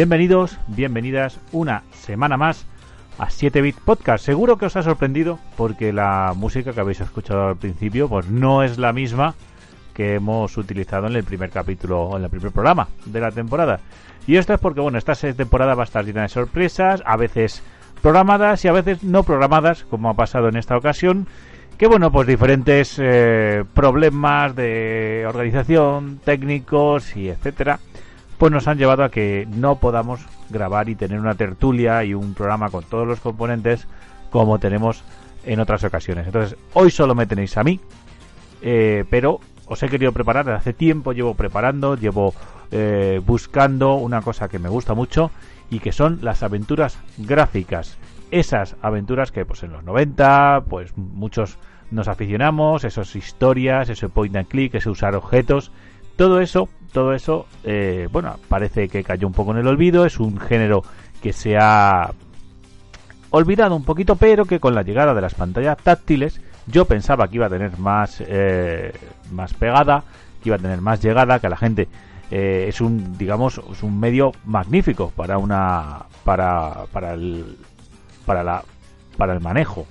Bienvenidos, bienvenidas una semana más a 7-Bit Podcast. Seguro que os ha sorprendido porque la música que habéis escuchado al principio pues no es la misma que hemos utilizado en el primer capítulo, en el primer programa de la temporada. Y esto es porque, bueno, esta temporada va a estar llena de sorpresas, a veces programadas y a veces no programadas, como ha pasado en esta ocasión. Que bueno, pues diferentes eh, problemas de organización, técnicos y etcétera pues nos han llevado a que no podamos grabar y tener una tertulia y un programa con todos los componentes como tenemos en otras ocasiones. Entonces, hoy solo me tenéis a mí, eh, pero os he querido preparar, hace tiempo llevo preparando, llevo eh, buscando una cosa que me gusta mucho y que son las aventuras gráficas. Esas aventuras que pues en los 90, pues muchos nos aficionamos, esas historias, ese point and click, ese usar objetos, todo eso todo eso, eh, bueno, parece que cayó un poco en el olvido, es un género que se ha olvidado un poquito, pero que con la llegada de las pantallas táctiles yo pensaba que iba a tener más, eh, más pegada, que iba a tener más llegada, que a la gente eh, es un, digamos, es un medio magnífico para una, para, para el, para la, para el manejo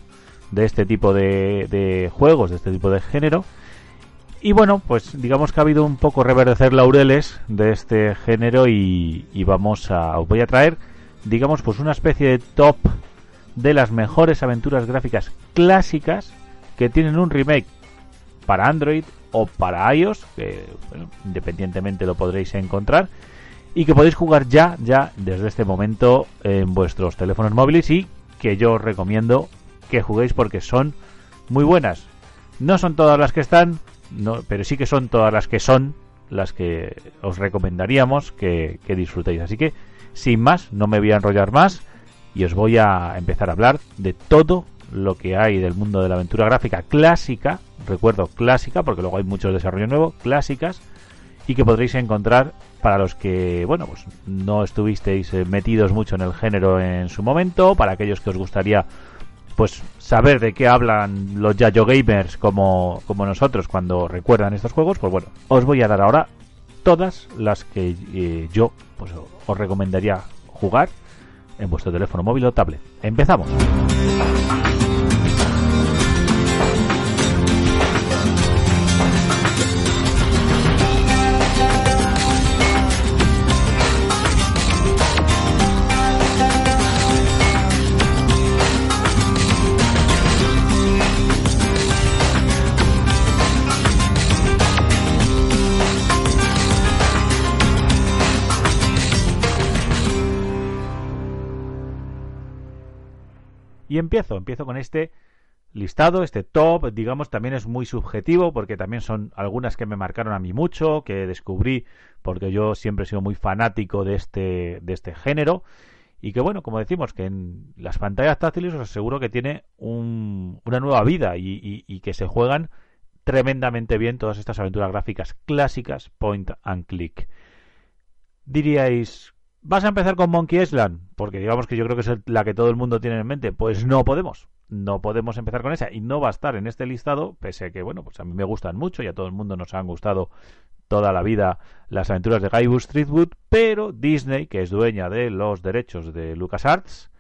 de este tipo de, de juegos, de este tipo de género y bueno, pues digamos que ha habido un poco reverdecer laureles de este género y, vamos a os voy a traer, digamos, pues una especie de top de las mejores aventuras gráficas clásicas que tienen un remake para Android o para iOS, que independientemente lo podréis encontrar y que podéis jugar ya, ya desde este momento en vuestros teléfonos móviles y que yo os recomiendo que juguéis porque son muy buenas. No son todas las que están, no, pero sí que son todas las que son las que os recomendaríamos que, disfrutéis. Así que, sin más, no me voy a enrollar más y os voy a empezar a hablar de todo lo que hay del mundo de la aventura gráfica clásica, recuerdo clásica, porque luego hay muchos desarrollos nuevos, clásicas, y que podréis encontrar para los que, bueno, pues no estuvisteis eh, metidos mucho en el género en su momento, para aquellos que os gustaría pues saber de qué hablan los Yayo Gamers como, como nosotros cuando recuerdan estos juegos, pues bueno, os voy a dar ahora todas las que eh, yo pues, os recomendaría jugar en vuestro teléfono móvil o tablet. Empezamos. Y empiezo, empiezo con este listado, este top, digamos, también es muy subjetivo porque también son algunas que me marcaron a mí mucho, que descubrí porque yo siempre he sido muy fanático de este, de este género y que bueno, como decimos, que en las pantallas táctiles os aseguro que tiene una nueva vida y que se juegan tremendamente bien todas estas aventuras gráficas clásicas point and click. Diríais, ¿Vas a empezar con Monkey Island? Porque digamos que yo creo que es la que todo el mundo tiene en mente. Pues no podemos. No podemos empezar con esa. Y no va a estar en este listado, pese a que, bueno, pues a mí me gustan mucho y a todo el mundo nos han gustado toda la vida las aventuras de Guybrush Streetwood. Pero Disney, que es dueña de los derechos de LucasArts,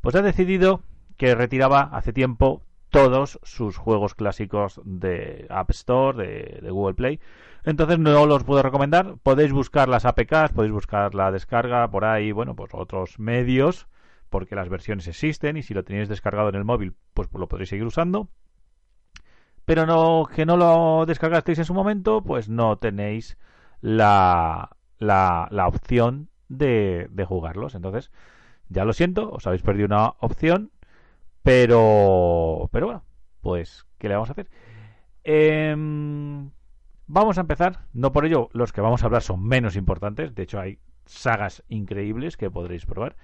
pues ha decidido que retiraba hace tiempo todos sus juegos clásicos de App Store, de Google Play entonces no los puedo recomendar. Podéis buscar las APKs, podéis buscar la descarga por ahí, bueno, pues otros medios, porque las versiones existen y si lo tenéis descargado en el móvil, pues, lo podréis seguir usando. Pero no que no lo descargasteis en su momento, pues no tenéis la, la, la opción de, de jugarlos. Entonces, ya lo siento, os habéis perdido una opción, pero, pero bueno, pues, ¿qué le vamos a hacer? Em, vamos a empezar, no por ello los que vamos a hablar son menos importantes, de hecho hay sagas increíbles que podréis probar.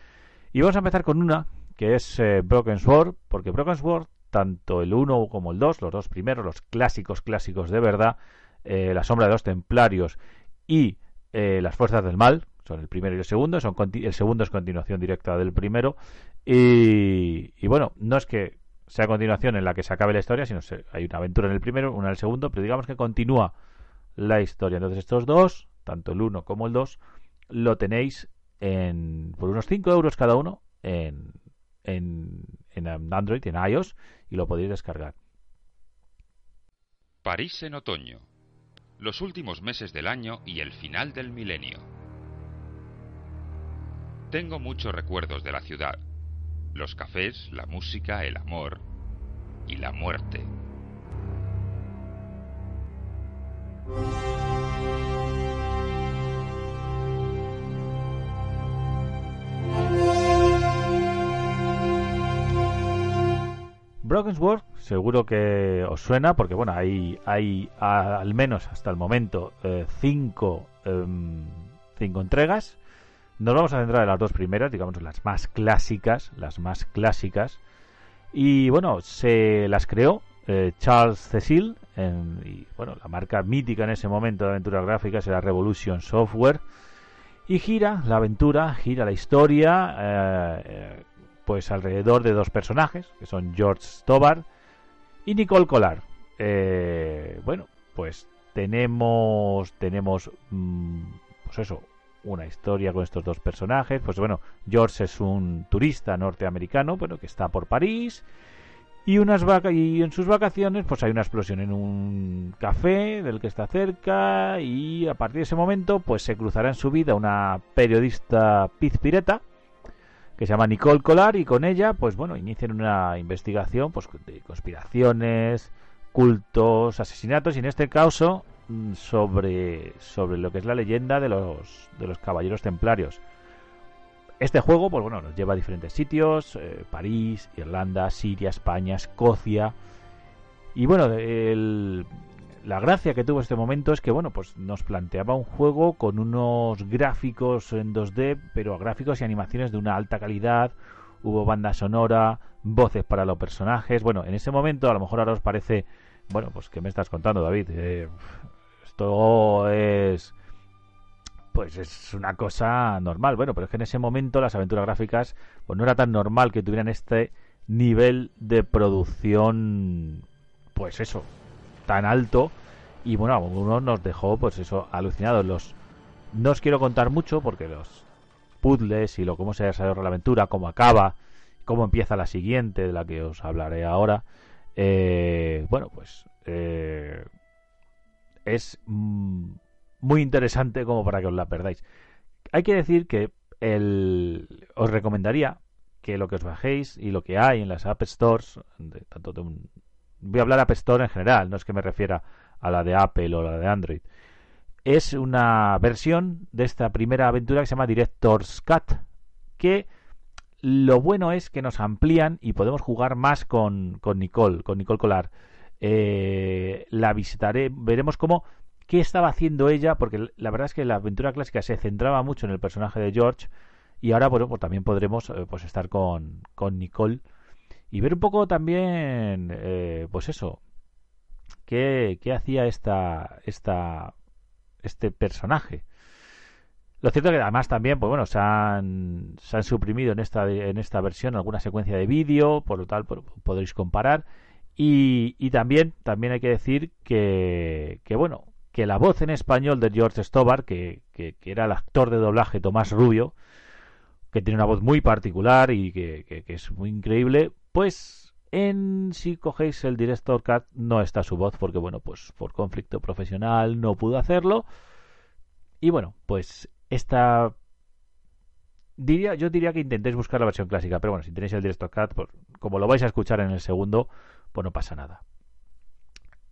Y vamos a empezar con una que es eh, Broken Sword, porque Broken Sword, tanto el 1 como el 2, los dos primeros, los clásicos clásicos de verdad, eh, La sombra de los templarios y eh, Las fuerzas del mal, son el primero y el segundo, son el segundo es continuación directa del primero, y, bueno, no es que sea continuación en la que se acabe la historia, sino que hay una aventura en el primero, una en el segundo, pero digamos que continúa la historia. Entonces estos dos, tanto el 1 como el 2, lo tenéis en, por unos 5 euros cada uno en, en, en Android, en iOS, y lo podéis descargar. París en otoño. Los últimos meses del año y el final del milenio. Tengo muchos recuerdos de la ciudad. Los cafés, la música, el amor y la muerte. Broken Sword seguro que os suena porque bueno hay hay al menos hasta el momento eh, cinco em, cinco entregas nos vamos a centrar en las dos primeras digamos las más clásicas las más clásicas y bueno se las creó eh, Charles Cecil y bueno la marca mítica en ese momento de aventuras gráficas era Revolution Software y gira la aventura gira la historia eh, pues alrededor de dos personajes, que son George Stobar y Nicole Collar. Eh, bueno, pues tenemos, tenemos, mm, pues eso, una historia con estos dos personajes. Pues bueno, George es un turista norteamericano, bueno, que está por París. Y, unas vaca y en sus vacaciones, pues hay una explosión en un café del que está cerca. Y a partir de ese momento, pues se cruzará en su vida una periodista pizpireta que se llama Nicole Collar y con ella, pues bueno, inician una investigación pues, de conspiraciones, cultos, asesinatos y en este caso sobre, sobre lo que es la leyenda de los, de los caballeros templarios. Este juego, pues bueno, nos lleva a diferentes sitios, eh, París, Irlanda, Siria, España, Escocia. Y bueno, el, la gracia que tuvo este momento es que, bueno, pues nos planteaba un juego con unos gráficos en 2D, pero gráficos y animaciones de una alta calidad. Hubo banda sonora, voces para los personajes. Bueno, en ese momento, a lo mejor ahora os parece, bueno, pues ¿qué me estás contando, David? Eh, esto es pues es una cosa normal. Bueno, pero es que en ese momento las aventuras gráficas pues no era tan normal que tuvieran este nivel de producción pues eso, tan alto y bueno, uno nos dejó pues eso alucinados. Los no os quiero contar mucho porque los puzzles y lo cómo se desarrolla la aventura, cómo acaba, cómo empieza la siguiente de la que os hablaré ahora. Eh, bueno, pues eh, es mm, muy interesante como para que os la perdáis. Hay que decir que el, os recomendaría que lo que os bajéis y lo que hay en las App Stores, tanto de un, voy a hablar App Store en general, no es que me refiera a la de Apple o la de Android. Es una versión de esta primera aventura que se llama Director's Cut, que lo bueno es que nos amplían y podemos jugar más con, con Nicole, con Nicole Collar. Eh, la visitaré, veremos cómo qué estaba haciendo ella, porque la verdad es que la aventura clásica se centraba mucho en el personaje de George y ahora bueno, pues también podremos eh, pues estar con, con Nicole y ver un poco también, eh, pues eso, qué, qué hacía esta, esta, este personaje. Lo cierto es que además también, pues bueno, se han, se han suprimido en esta, en esta versión alguna secuencia de vídeo, por lo tal podréis comparar. Y, también, también hay que decir que, que, bueno, que la voz en español de George Stobar, que, que, era el actor de doblaje Tomás Rubio, que tiene una voz muy particular y que, que es muy increíble, pues en si cogéis el Director Cut no está su voz porque bueno, pues por conflicto profesional no pudo hacerlo. Y bueno, pues esta diría yo diría que intentéis buscar la versión clásica, pero bueno, si tenéis el Director Cut, pues, como lo vais a escuchar en el segundo, pues no pasa nada.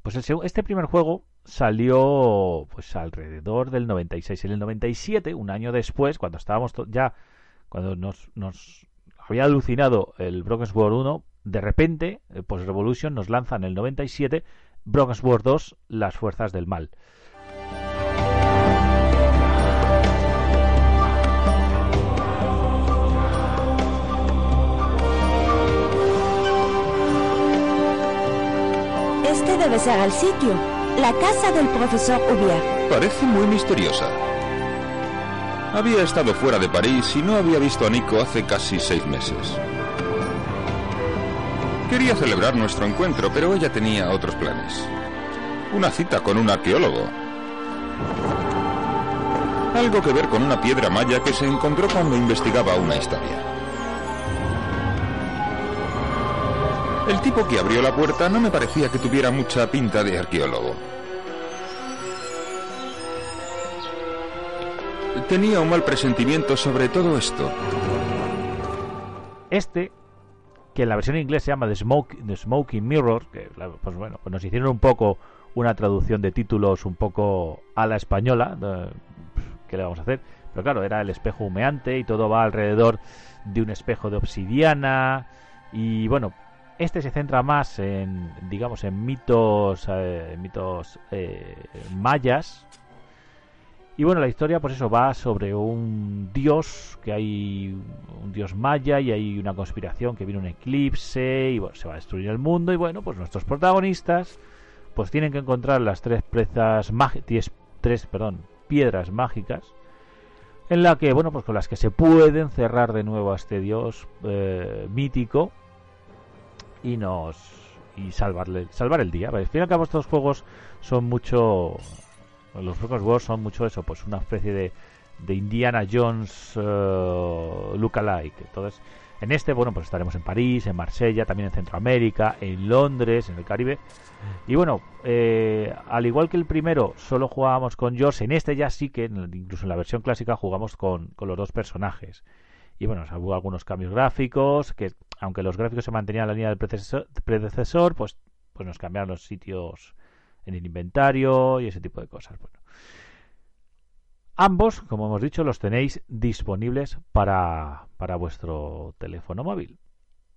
Pues el, este primer juego salió pues alrededor del 96. En el 97, un año después, cuando estábamos ya, cuando nos, nos había alucinado el Broken Sword 1, de repente, Post Revolution nos lanza en el 97 Broken Sword 2, Las Fuerzas del Mal. Debe ser el sitio, la casa del profesor Hubier. Parece muy misteriosa. Había estado fuera de París y no había visto a Nico hace casi seis meses. Quería celebrar nuestro encuentro, pero ella tenía otros planes. Una cita con un arqueólogo. Algo que ver con una piedra maya que se encontró cuando investigaba una historia. El tipo que abrió la puerta no me parecía que tuviera mucha pinta de arqueólogo. Tenía un mal presentimiento sobre todo esto. Este, que en la versión inglés se llama The, Smoke, The Smoking Mirror, que pues bueno, pues nos hicieron un poco una traducción de títulos un poco a la española, ¿qué le vamos a hacer? Pero claro, era el espejo humeante y todo va alrededor de un espejo de obsidiana y bueno, este se centra más en, digamos, en mitos, eh, mitos eh, mayas. Y bueno, la historia, pues eso, va sobre un dios, que hay un dios maya y hay una conspiración que viene un eclipse y bueno, se va a destruir el mundo. Y bueno, pues nuestros protagonistas, pues tienen que encontrar las tres prezas mágicas, tres, perdón, piedras mágicas en la que, bueno, pues con las que se pueden cerrar de nuevo a este dios eh, mítico y nos y salvarle salvar el día. Al fin y al cabo estos juegos son mucho los Broken Wars son mucho eso, pues una especie de, de Indiana Jones uh, lookalike. Entonces, en este, bueno, pues estaremos en París, en Marsella, también en Centroamérica, en Londres, en el Caribe. Y bueno, eh, al igual que el primero, solo jugábamos con George, en este ya sí que, incluso en la versión clásica, jugamos con, con los dos personajes. Y bueno, hubo algunos cambios gráficos, que aunque los gráficos se mantenían en la línea del predecesor, pues, pues nos cambiaron los sitios en el inventario y ese tipo de cosas. Bueno. Ambos, como hemos dicho, los tenéis disponibles para, para vuestro teléfono móvil.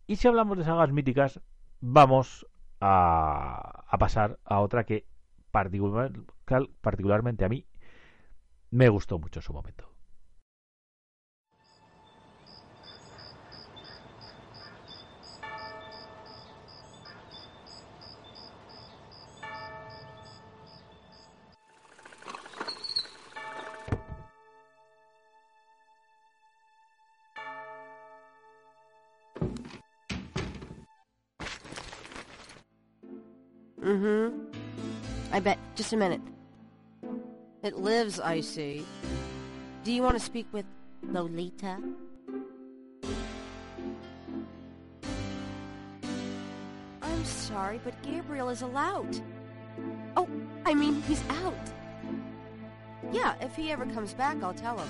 Y si hablamos de sagas míticas, vamos a, a pasar a otra que particular, particularmente a mí me gustó mucho en su momento. Mm-hmm. I bet. Just a minute. It lives, I see. Do you want to speak with Lolita? I'm sorry, but Gabriel is allowed. Oh, I mean, he's out. Yeah, if he ever comes back, I'll tell him.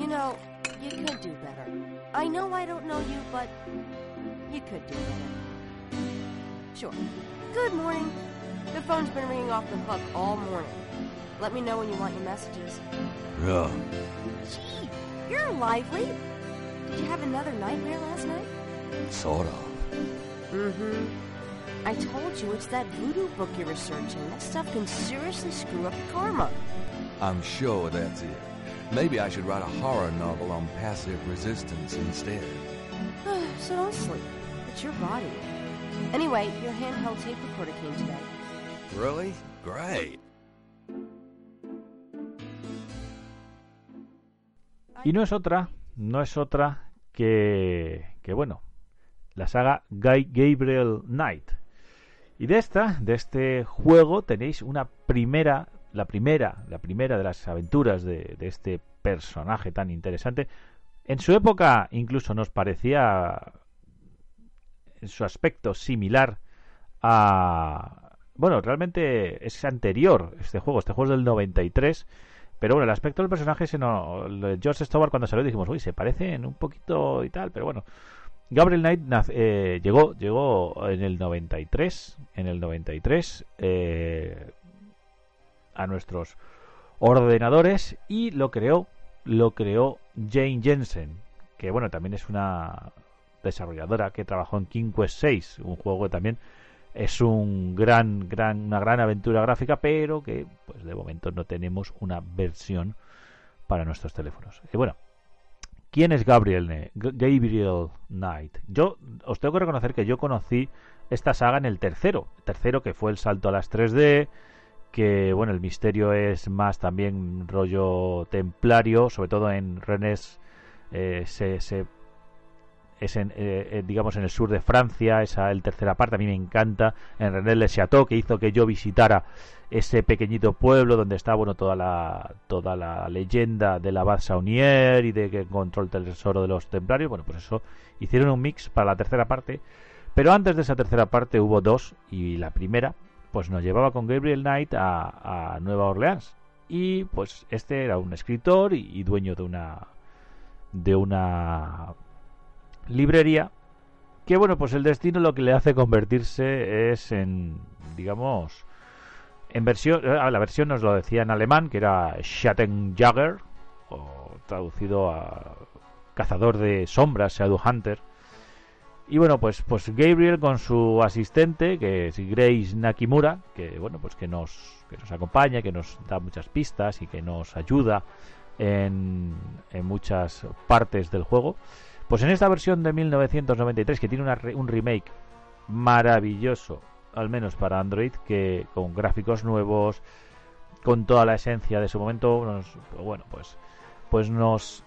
You know, you could do better. I know I don't know you, but you could do better. Sure. Good morning. The phone's been ringing off the hook all morning. Let me know when you want your messages. Yeah. Gee, you're lively. Did you have another nightmare last night? Sort of. Mm-hmm. I told you it's that voodoo book you're researching. That stuff can seriously screw up your karma. I'm sure that's it. Maybe I should write a horror novel on passive resistance instead. so don't sleep. It's your body. Anyway, your handheld tape recorder came today. Really? Great. Y no es otra, no es otra que, que bueno, la saga Guy Gabriel Knight. Y de esta, de este juego, tenéis una primera, la primera, la primera de las aventuras de, de este personaje tan interesante. En su época incluso nos parecía en su aspecto similar a... Bueno, realmente es anterior este juego. Este juego es del 93. Pero bueno, el aspecto del personaje, se no, George Stobart cuando salió dijimos, uy, se parecen un poquito y tal, pero bueno. Gabriel Knight eh, llegó, llegó en el 93, en el 93, eh, a nuestros ordenadores y lo creó, lo creó Jane Jensen, que bueno, también es una desarrolladora que trabajó en King Quest 6, un juego que también es un gran, gran, una gran aventura gráfica, pero que pues de momento no tenemos una versión para nuestros teléfonos. Y bueno, ¿quién es Gabriel, Gabriel Knight? Yo os tengo que reconocer que yo conocí esta saga en el tercero, tercero que fue el salto a las 3D, que bueno, el misterio es más también rollo templario, sobre todo en Rennes eh, se, se es en, eh, eh, digamos en el sur de Francia, esa el tercera parte a mí me encanta, en René Le Chateau que hizo que yo visitara ese pequeñito pueblo donde está bueno toda la toda la leyenda de la Abad Saunier y de que encontró el tesoro de los templarios, bueno, pues eso hicieron un mix para la tercera parte, pero antes de esa tercera parte hubo dos y la primera pues nos llevaba con Gabriel Knight a, a Nueva Orleans. Y pues este era un escritor y dueño de una de una librería que bueno pues el destino lo que le hace convertirse es en digamos en versión eh, la versión nos lo decía en alemán que era Schattenjäger o traducido a cazador de sombras Shadow Hunter. Y bueno pues pues Gabriel con su asistente que es Grace Nakimura que bueno pues que nos que nos acompaña que nos da muchas pistas y que nos ayuda en, en muchas partes del juego pues en esta versión de 1993, que tiene un remake maravilloso, al menos para Android, que con gráficos nuevos, con toda la esencia de su momento, pues bueno, pues, pues nos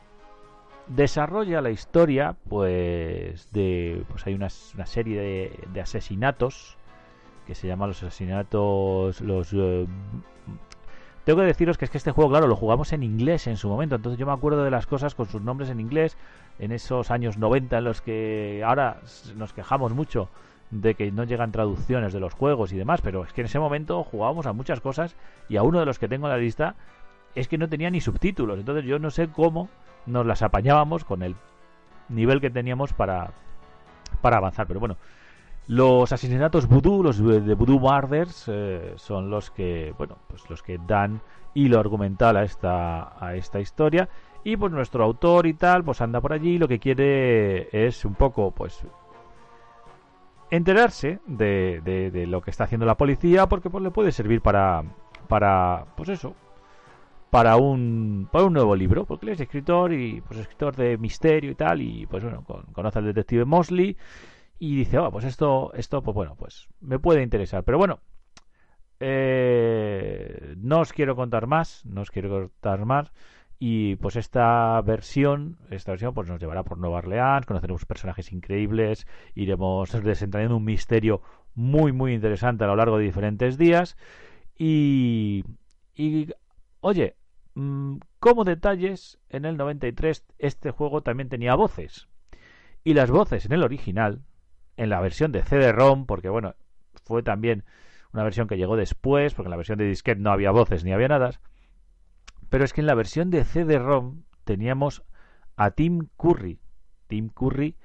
desarrolla la historia, pues de, pues hay una, serie de, asesinatos que se llaman los asesinatos, los eh, tengo que deciros que es que este juego, claro, lo jugamos en inglés en su momento, entonces yo me acuerdo de las cosas con sus nombres en inglés, en esos años 90 en los que ahora nos quejamos mucho de que no llegan traducciones de los juegos y demás, pero es que en ese momento jugábamos a muchas cosas y a uno de los que tengo en la lista es que no tenía ni subtítulos, entonces yo no sé cómo nos las apañábamos con el nivel que teníamos para, para avanzar, pero bueno, los asesinatos voodoo, los de voodoo murders, eh, son los que, bueno, pues los que dan hilo argumental a esta, a esta historia. Y pues nuestro autor y tal, pues anda por allí, lo que quiere es un poco, pues, enterarse de, de, lo que está haciendo la policía, porque pues le puede servir para, para, pues eso, para un, para un nuevo libro, porque él es escritor y pues escritor de misterio y tal, y pues bueno, conoce al detective Mosley y dice, oh, pues esto, esto, pues bueno, pues me puede interesar. Pero bueno, eh, no os quiero contar más, no os quiero contar más. Y pues esta versión, esta versión pues nos llevará por Nueva Orleans, conoceremos personajes increíbles, iremos desentrañando un misterio muy muy interesante a lo largo de diferentes días. Y, y oye, mm, como detalles, en el 93 este juego también tenía voces. Y las voces en el original en la versión de CD-ROM, porque bueno, fue también una versión que llegó después, porque en la versión de disquete no había voces ni había nada. Pero es que en la versión de CD-ROM teníamos a Tim Curry. Tim Curry,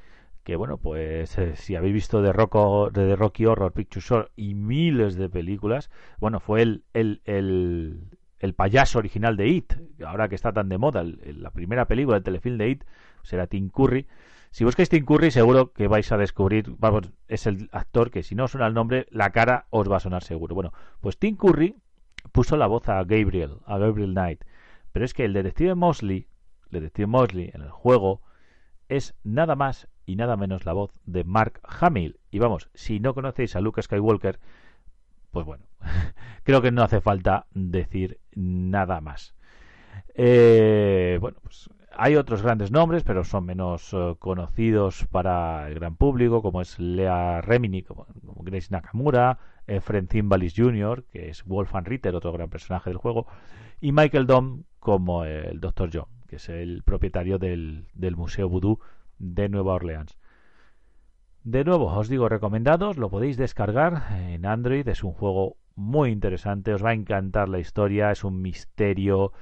que bueno, pues eh, si habéis visto de, de Rocky Horror Picture Show y miles de películas, bueno, fue el, el, el, el payaso original de It, ahora que está tan de moda, la primera película, el telefilm de It, será Tim Curry. Si buscáis Tim Curry, seguro que vais a descubrir, vamos, es el actor que si no suena el nombre, la cara os va a sonar seguro. Bueno, pues Tim Curry puso la voz a Gabriel, a Gabriel Knight. Pero es que el detective Mosley, el detective Mosley en el juego, es nada más y nada menos la voz de Mark Hamill. Y vamos, si no conocéis a Luke Skywalker, pues bueno, creo que no hace falta decir nada más. Eh, bueno, pues hay otros grandes nombres, pero son menos eh, conocidos para el gran público, como es Lea Remini, como, Grace Nakamura, Zimbalis Jr., que es Wolfgang Ritter, otro gran personaje del juego, y Michael Dom como el Dr. John, que es el propietario del, del Museo Voodoo de Nueva Orleans. De nuevo, os digo recomendados, lo podéis descargar en Android, es un juego muy interesante, os va a encantar la historia, es un misterio,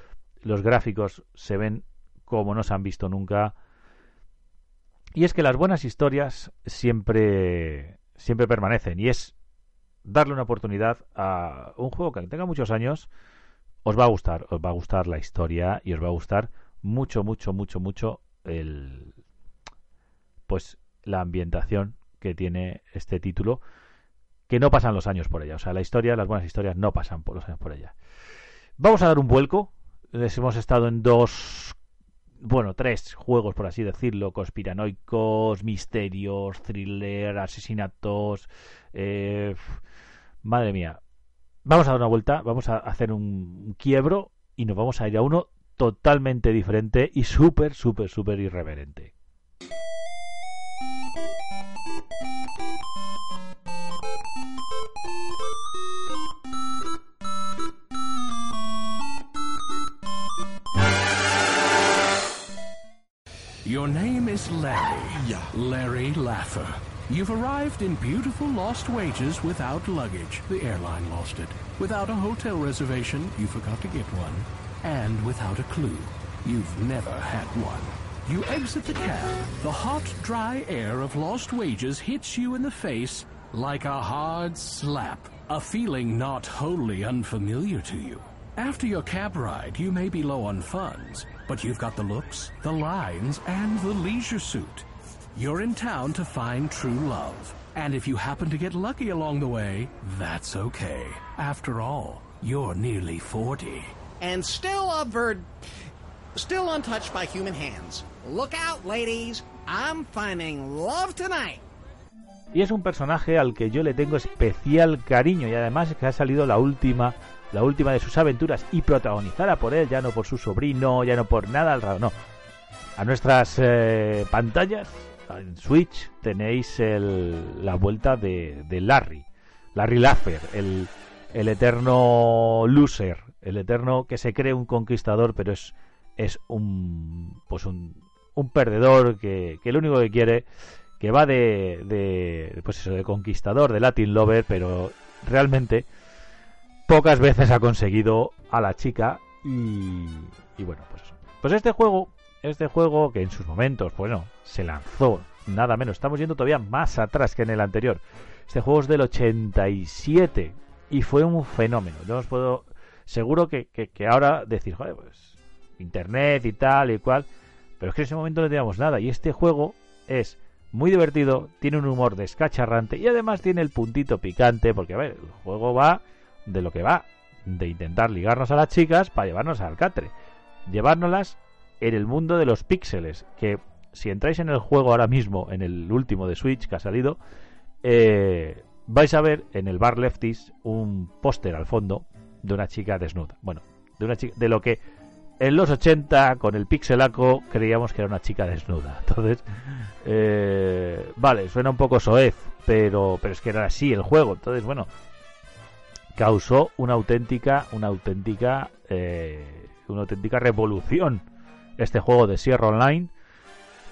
los gráficos se ven como no se han visto nunca. Y es que las buenas historias siempre, siempre permanecen. Y es darle una oportunidad a un juego que tenga muchos años, os va a gustar, os va a gustar la historia y os va a gustar mucho, mucho, mucho, mucho el pues la ambientación que tiene este título que no pasan los años por ella. O sea, la historia, las buenas historias no pasan por los años por ella. Vamos a dar un vuelco. Les hemos estado en dos, bueno, tres juegos, por así decirlo, conspiranoicos, misterios, thriller, asesinatos. Eh, madre mía. Vamos a dar una vuelta, vamos a hacer un quiebro y nos vamos a ir a uno totalmente diferente y súper, súper, súper irreverente. Your name is Larry. Yeah. Larry Laffer. You've arrived in beautiful Lost Wages without luggage. The airline lost it. Without a hotel reservation, you forgot to get one. And without a clue, you've never had one. You exit the cab. The hot, dry air of Lost Wages hits you in the face like a hard slap. A feeling not wholly unfamiliar to you. After your cab ride, you may be low on funds, but you've got the looks, the lines, and the leisure suit. You're in town to find true love. And if you happen to get lucky along the way, that's okay. After all, you're nearly 40. And still a bird. Still untouched by human hands. Look out, ladies. I'm finding love tonight. Y es un personaje al que yo le tengo especial cariño y además que ha salido la última la última de sus aventuras y protagonizada por él, ya no por su sobrino, ya no por nada al raro, no. A nuestras eh, pantallas, en Switch, tenéis el, la vuelta de, Larry, Larry Laffer, el, el eterno loser, el eterno que se cree un conquistador, pero es, es un, pues un, un perdedor que, que lo único que quiere, que va de, de, pues eso, de conquistador, de Latin lover, pero realmente pocas veces ha conseguido a la chica y, y bueno, pues eso. Pues este juego, este juego que en sus momentos, bueno, se lanzó nada menos, estamos yendo todavía más atrás que en el anterior. Este juego es del 87 y fue un fenómeno. Yo os puedo, seguro que, que, ahora decir, joder, pues internet y tal y cual, pero es que en ese momento no teníamos nada y este juego es muy divertido, tiene un humor descacharrante y además tiene el puntito picante porque a ver, el juego va de lo que va, de intentar ligarnos a las chicas para llevarnos al catre. Llevárnoslas en el mundo de los píxeles, que si entráis en el juego ahora mismo, en el último de Switch que ha salido, eh, vais a ver en el bar Lefties un póster al fondo de una chica desnuda. Bueno, de una chica, de lo que en los 80 con el pixelaco creíamos que era una chica desnuda. Entonces, eh, vale, suena un poco soez, pero, pero es que era así el juego. Entonces, bueno, causó una auténtica, una auténtica, eh, una auténtica revolución este juego de Sierra Online.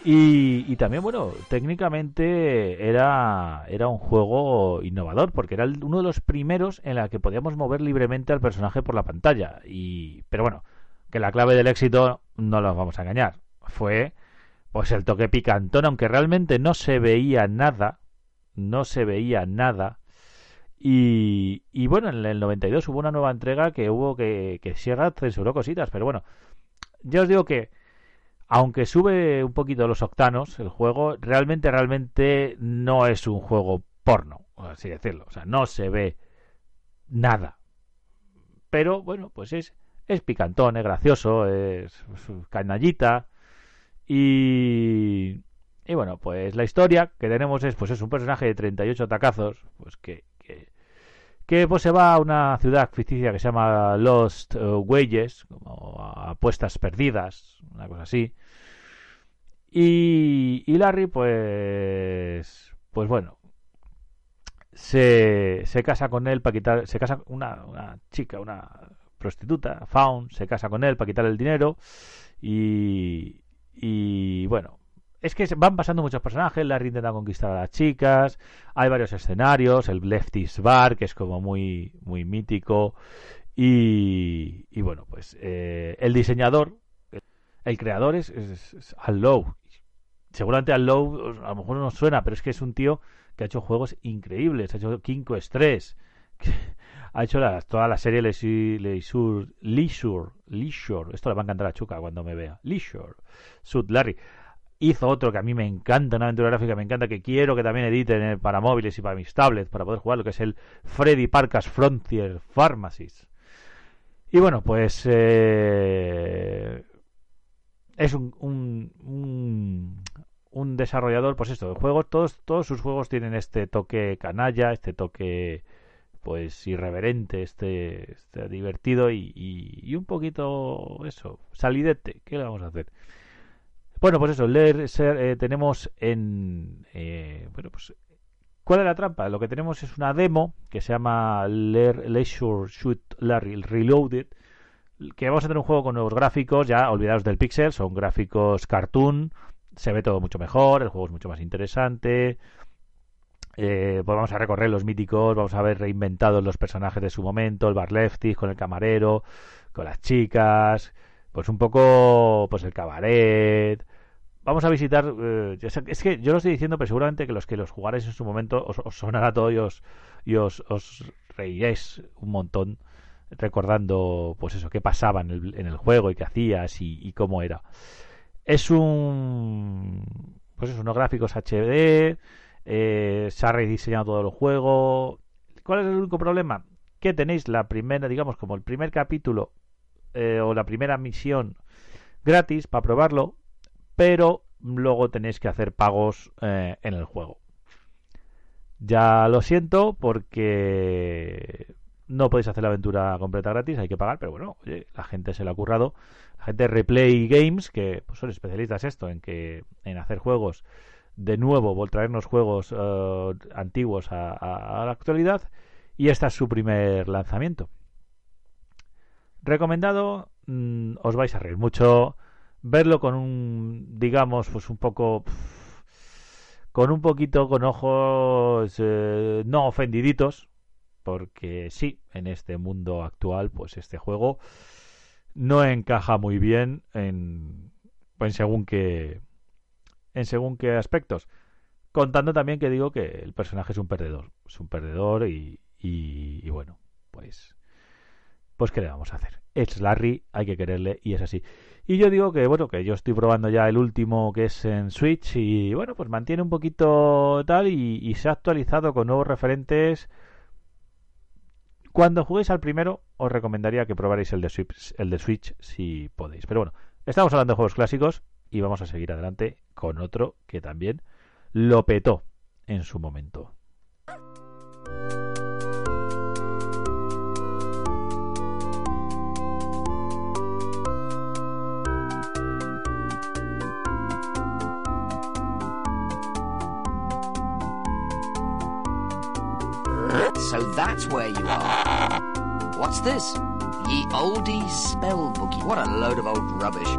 Y, también, bueno, técnicamente era, era un juego innovador, porque era uno de los primeros en la que podíamos mover libremente al personaje por la pantalla. Y, pero bueno, que la clave del éxito, no nos vamos a engañar, fue pues el toque picantón, aunque realmente no se veía nada, no se veía nada y, y, bueno, en el 92 hubo una nueva entrega que hubo que, que Sierra censuró cositas, pero bueno, ya os digo que aunque sube un poquito los octanos, el juego realmente, realmente no es un juego porno, así decirlo. O sea, no se ve nada. Pero bueno, pues es, es picantón, es gracioso, es, es canallita. Y, y bueno, pues la historia que tenemos es, pues es un personaje de 38 tacazos, pues que, que, que pues se va a una ciudad ficticia que se llama Lost uh, Wages, como apuestas perdidas, una cosa así. Y, y Larry, pues, pues bueno, se, se casa con él para quitar, se casa una, una chica, una prostituta, Faun, se casa con él para quitar el dinero y, y bueno, es que van pasando muchos personajes, Larry intenta conquistar a las chicas, hay varios escenarios, el Lefty's Bar, que es como muy, muy mítico, y, y bueno, pues eh, el diseñador, el creador es, es, Al Lowe. Seguramente Al Lowe a lo mejor no nos suena, pero es que es un tío que ha hecho juegos increíbles, ha hecho Quest 3, ha hecho la, toda la serie Leisure, Leisure, Leisure, esto le va a encantar a Chuca cuando me vea, Leisure, Sud Larry. Hizo otro que a mí me encanta, una aventura gráfica, me encanta, que quiero que también editen para móviles y para mis tablets, para poder jugarlo, que es el Freddy Parkas Frontier Pharmacies. Y bueno, pues eh, es un, un, un, desarrollador, pues esto, de juegos, todos, todos sus juegos tienen este toque canalla, este toque pues irreverente, este, este divertido y, y, un poquito eso, salidete, ¿qué le vamos a hacer? Bueno, pues eso, leer, eh, tenemos en, eh, bueno, pues, ¿cuál es la trampa? Lo que tenemos es una demo que se llama Lear, Leisure Shoot Larry Reloaded, que vamos a tener un juego con nuevos gráficos, ya olvidados del pixel, son gráficos cartoon, se ve todo mucho mejor, el juego es mucho más interesante, eh, pues vamos a recorrer los míticos, vamos a ver reinventados los personajes de su momento, el Bar Lefty con el camarero, con las chicas, pues un poco pues el cabaret. Vamos a visitar, eh, es que yo lo estoy diciendo, pero seguramente que los que los jugaréis en su momento os, sonará todo y os, y os, reiréis un montón recordando pues eso, qué pasaba en el, en el juego y qué hacías y, y cómo era. Es un pues es unos gráficos HD, eh, se ha rediseñado todo el juego. ¿Cuál es el único problema? Que tenéis la primera, digamos, como el primer capítulo eh, o la primera misión gratis para probarlo, pero luego tenéis que hacer pagos eh, en el juego. Ya lo siento porque no podéis hacer la aventura completa gratis, hay que pagar, pero bueno, la gente se lo ha currado. La gente de Replay Games, que pues, son especialistas esto, en que en hacer juegos de nuevo traernos juegos eh, antiguos a, la actualidad y este es su primer lanzamiento. Recomendado, mm, os vais a reír mucho, verlo con un, digamos, pues un poco, con un poquito, con ojos eh, no ofendiditos, porque sí, en este mundo actual, pues este juego no encaja muy bien en, en según que en según qué aspectos. Contando también que digo que el personaje es un perdedor. Es un perdedor y, y, bueno, pues pues qué le vamos a hacer. Es Larry, hay que quererle y es así. Y yo digo que bueno, que yo estoy probando ya el último que es en Switch y bueno, pues mantiene un poquito tal y, se ha actualizado con nuevos referentes. Cuando juguéis al primero, os recomendaría que probarais el de Switch, el de Switch si podéis. Pero bueno, estamos hablando de juegos clásicos y vamos a seguir adelante con otro que también lo petó en su momento. So that's where you are. What's this? Ye oldie spell bookie. What a load of old rubbish.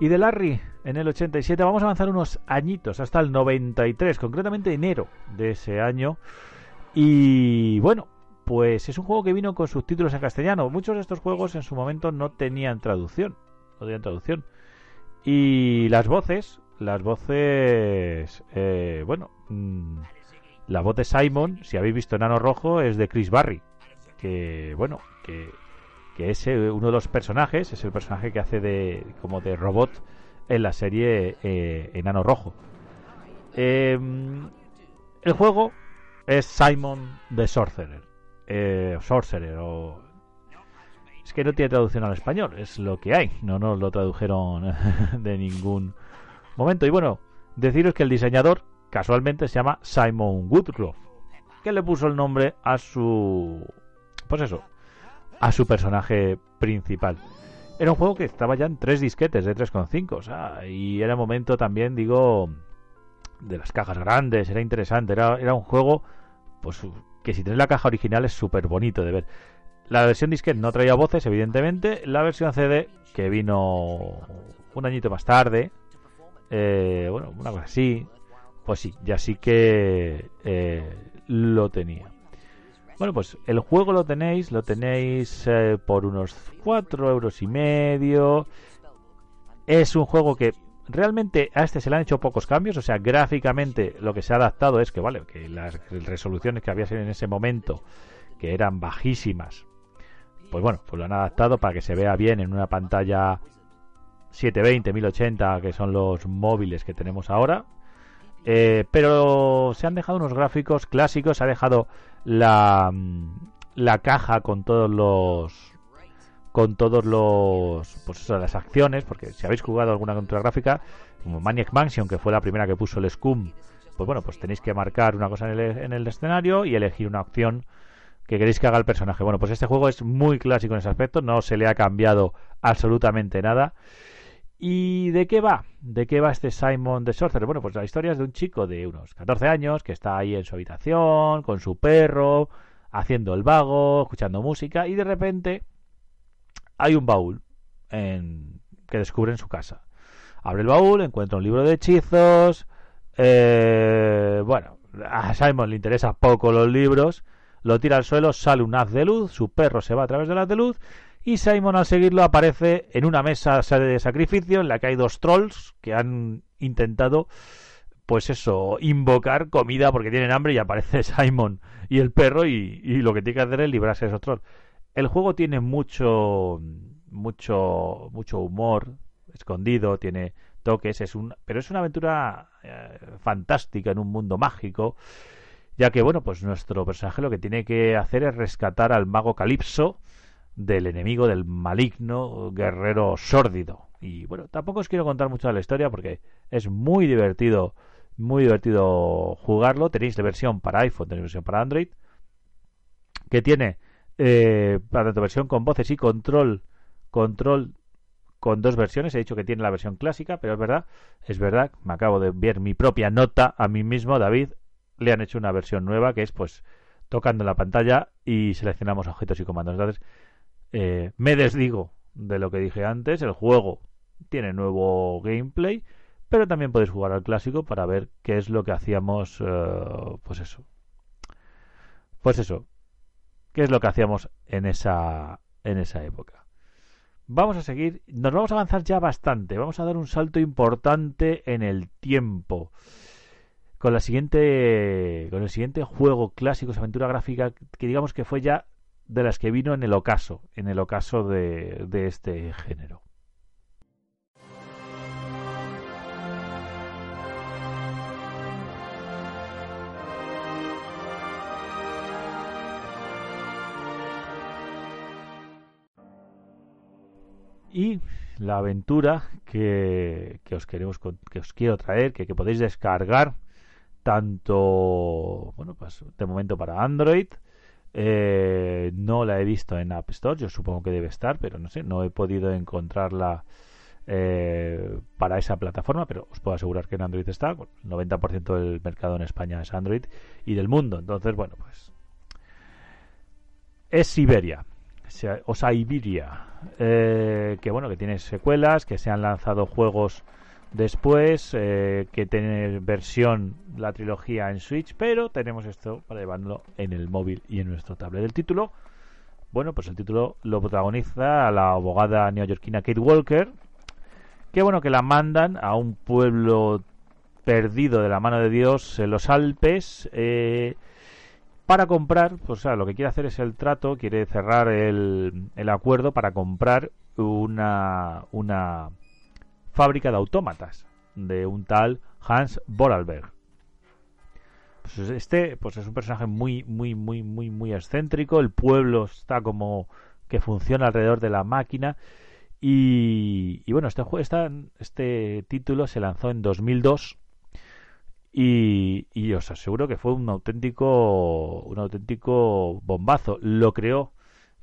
Y de Larry en el 87 vamos a avanzar unos añitos hasta el 93, concretamente enero de ese año. Y bueno, pues es un juego que vino con subtítulos en castellano. Muchos de estos juegos en su momento no tenían traducción, no tenían traducción. Y las voces, las voces, eh, bueno, mm, la voz de Simon, si habéis visto Enano Rojo, es de Chris Barry, que bueno, que que es eh, uno de los personajes, es el personaje que hace de como de robot en la serie eh, Enano Rojo. Em, el juego es Simon the Sorcerer. Eh, Sorcerer o... Es que no tiene traducción al español, es lo que hay. No nos lo tradujeron de ningún momento. Y bueno, deciros que el diseñador casualmente se llama Simon Woodcroft, que le puso el nombre a su... Pues eso, a su personaje principal. Era un juego que estaba ya en tres disquetes de 3,5, o sea, y era momento también, digo, de las cajas grandes, era interesante, era, era un juego, pues, que si tienes la caja original es súper bonito de ver. La versión disquete no traía voces, evidentemente, la versión CD, que vino un añito más tarde, eh, bueno, una cosa así, pues sí, ya sí que eh, lo tenía. Bueno, pues el juego lo tenéis, lo tenéis eh, por unos 4 euros y medio. Es un juego que realmente a este se le han hecho pocos cambios, o sea, gráficamente lo que se ha adaptado es que, vale, que las resoluciones que había en ese momento, que eran bajísimas, pues bueno, pues lo han adaptado para que se vea bien en una pantalla 720, 1080, que son los móviles que tenemos ahora. Eh, pero se han dejado unos gráficos clásicos, se ha dejado la, la caja con todos los con todos los pues eso, las acciones, porque si habéis jugado alguna aventura gráfica, como Maniac Mansion, que fue la primera que puso el Scum, pues bueno, pues tenéis que marcar una cosa en el, en el escenario y elegir una opción que queréis que haga el personaje. Bueno, pues este juego es muy clásico en ese aspecto, no se le ha cambiado absolutamente nada. ¿Y de qué va? ¿De qué va este Simon the Sorcerer? Bueno, pues la historia es de un chico de unos 14 años que está ahí en su habitación con su perro, haciendo el vago, escuchando música y de repente hay un baúl en, que descubre en su casa. Abre el baúl, encuentra un libro de hechizos. Eh, bueno, a Simon le interesa poco los libros. Lo tira al suelo, sale un haz de luz, su perro se va a través del haz de luz y Simon al seguirlo aparece en una mesa de sacrificio en la que hay dos trolls que han intentado pues eso, invocar comida porque tienen hambre y aparece Simon y el perro y, y lo que tiene que hacer es librarse de esos trolls. El juego tiene mucho, mucho, mucho humor escondido, tiene toques, es un, pero es una aventura eh, fantástica en un mundo mágico, ya que bueno, pues nuestro personaje lo que tiene que hacer es rescatar al mago Calipso del enemigo del maligno guerrero sórdido. Y bueno, tampoco os quiero contar mucho de la historia porque es muy divertido, muy divertido jugarlo. Tenéis la versión para iPhone, tenéis la versión para Android, que tiene eh, para tanto versión con voces y control, control con dos versiones. He dicho que tiene la versión clásica, pero es verdad, es verdad, me acabo de ver mi propia nota a mí mismo, David, le han hecho una versión nueva que es pues tocando la pantalla y seleccionamos objetos y comandos. Entonces, eh, me desdigo de lo que dije antes, el juego tiene nuevo gameplay, pero también podéis jugar al clásico para ver qué es lo que hacíamos, eh, pues eso. Pues eso, qué es lo que hacíamos en esa, en esa época. Vamos a seguir, nos vamos a avanzar ya bastante, vamos a dar un salto importante en el tiempo. Con la siguiente con el siguiente juego clásico, aventura gráfica que digamos que fue ya de las que vino en el ocaso, en el ocaso de, de este género. Y la aventura que, que, os queremos que os quiero traer que, que podéis descargar tanto bueno pues de momento para Android. Eh, no la he visto en App Store yo supongo que debe estar pero no sé no he podido encontrarla eh, para esa plataforma pero os puedo asegurar que en Android está. El 90% del mercado en España es Android y del mundo. Entonces bueno pues es Siberia o Siberia, eh, que bueno, que tiene secuelas, que se han lanzado juegos después, eh, que tiene versión la trilogía en Switch, pero tenemos esto para llevarlo en el móvil y en nuestro tablet. del título, bueno, pues el título lo protagoniza a la abogada neoyorquina Kate Walker, que bueno, que la mandan a un pueblo perdido de la mano de Dios en los Alpes, eh, para comprar, pues o sea, lo que quiere hacer es el trato, quiere cerrar el, el acuerdo para comprar una, una fábrica de autómatas de un tal Hans Vorarlberg. Pues este pues es un personaje muy, muy, muy, muy, muy excéntrico. El pueblo está como que funciona alrededor de la máquina. Y, y bueno, este, este título se lanzó en 2002 y, os aseguro que fue un auténtico un auténtico bombazo. Lo creó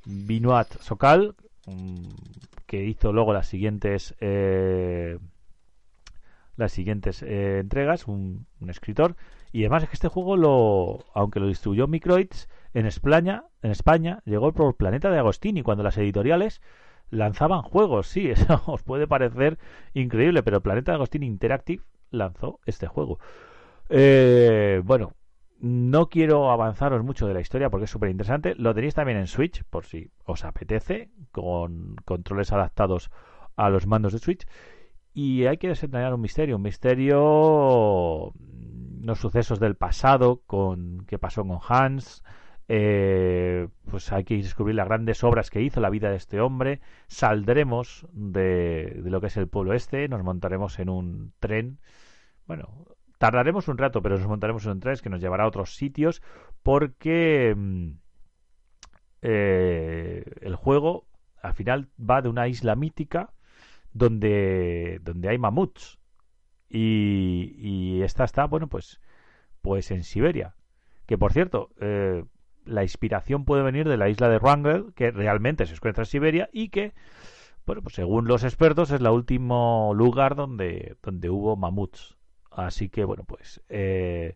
Binoat Sokal mm, que hizo luego las siguientes eh, las siguientes eh, entregas un, escritor. Y además es que este juego lo aunque lo distribuyó Microids en España en España llegó por Planeta de Agostini cuando las editoriales lanzaban juegos. Sí eso os puede parecer increíble pero Planeta de Agostini Interactive lanzó este juego eh, bueno, No quiero avanzaros mucho de la historia porque es súper interesante. Lo tenéis también en Switch, por si os apetece, con controles adaptados a los mandos de Switch. Y hay que desentrañar un misterio, un misterio, los sucesos del pasado, con qué pasó con Hans, eh, pues hay que descubrir las grandes obras que hizo la vida de este hombre. Saldremos de, lo que es el pueblo este, nos montaremos en un tren. Bueno, tardaremos un rato, pero nos montaremos en un tren que nos llevará a otros sitios porque mm, eh, el juego al final va de una isla mítica donde, donde hay mamuts. Y, y esta está, bueno, pues, pues en Siberia. Que por cierto, eh, la inspiración puede venir de la isla de Wrangel, que realmente se encuentra en Siberia y que, bueno, pues según los expertos es el último lugar donde, donde hubo mamuts. Así que, bueno, pues eh,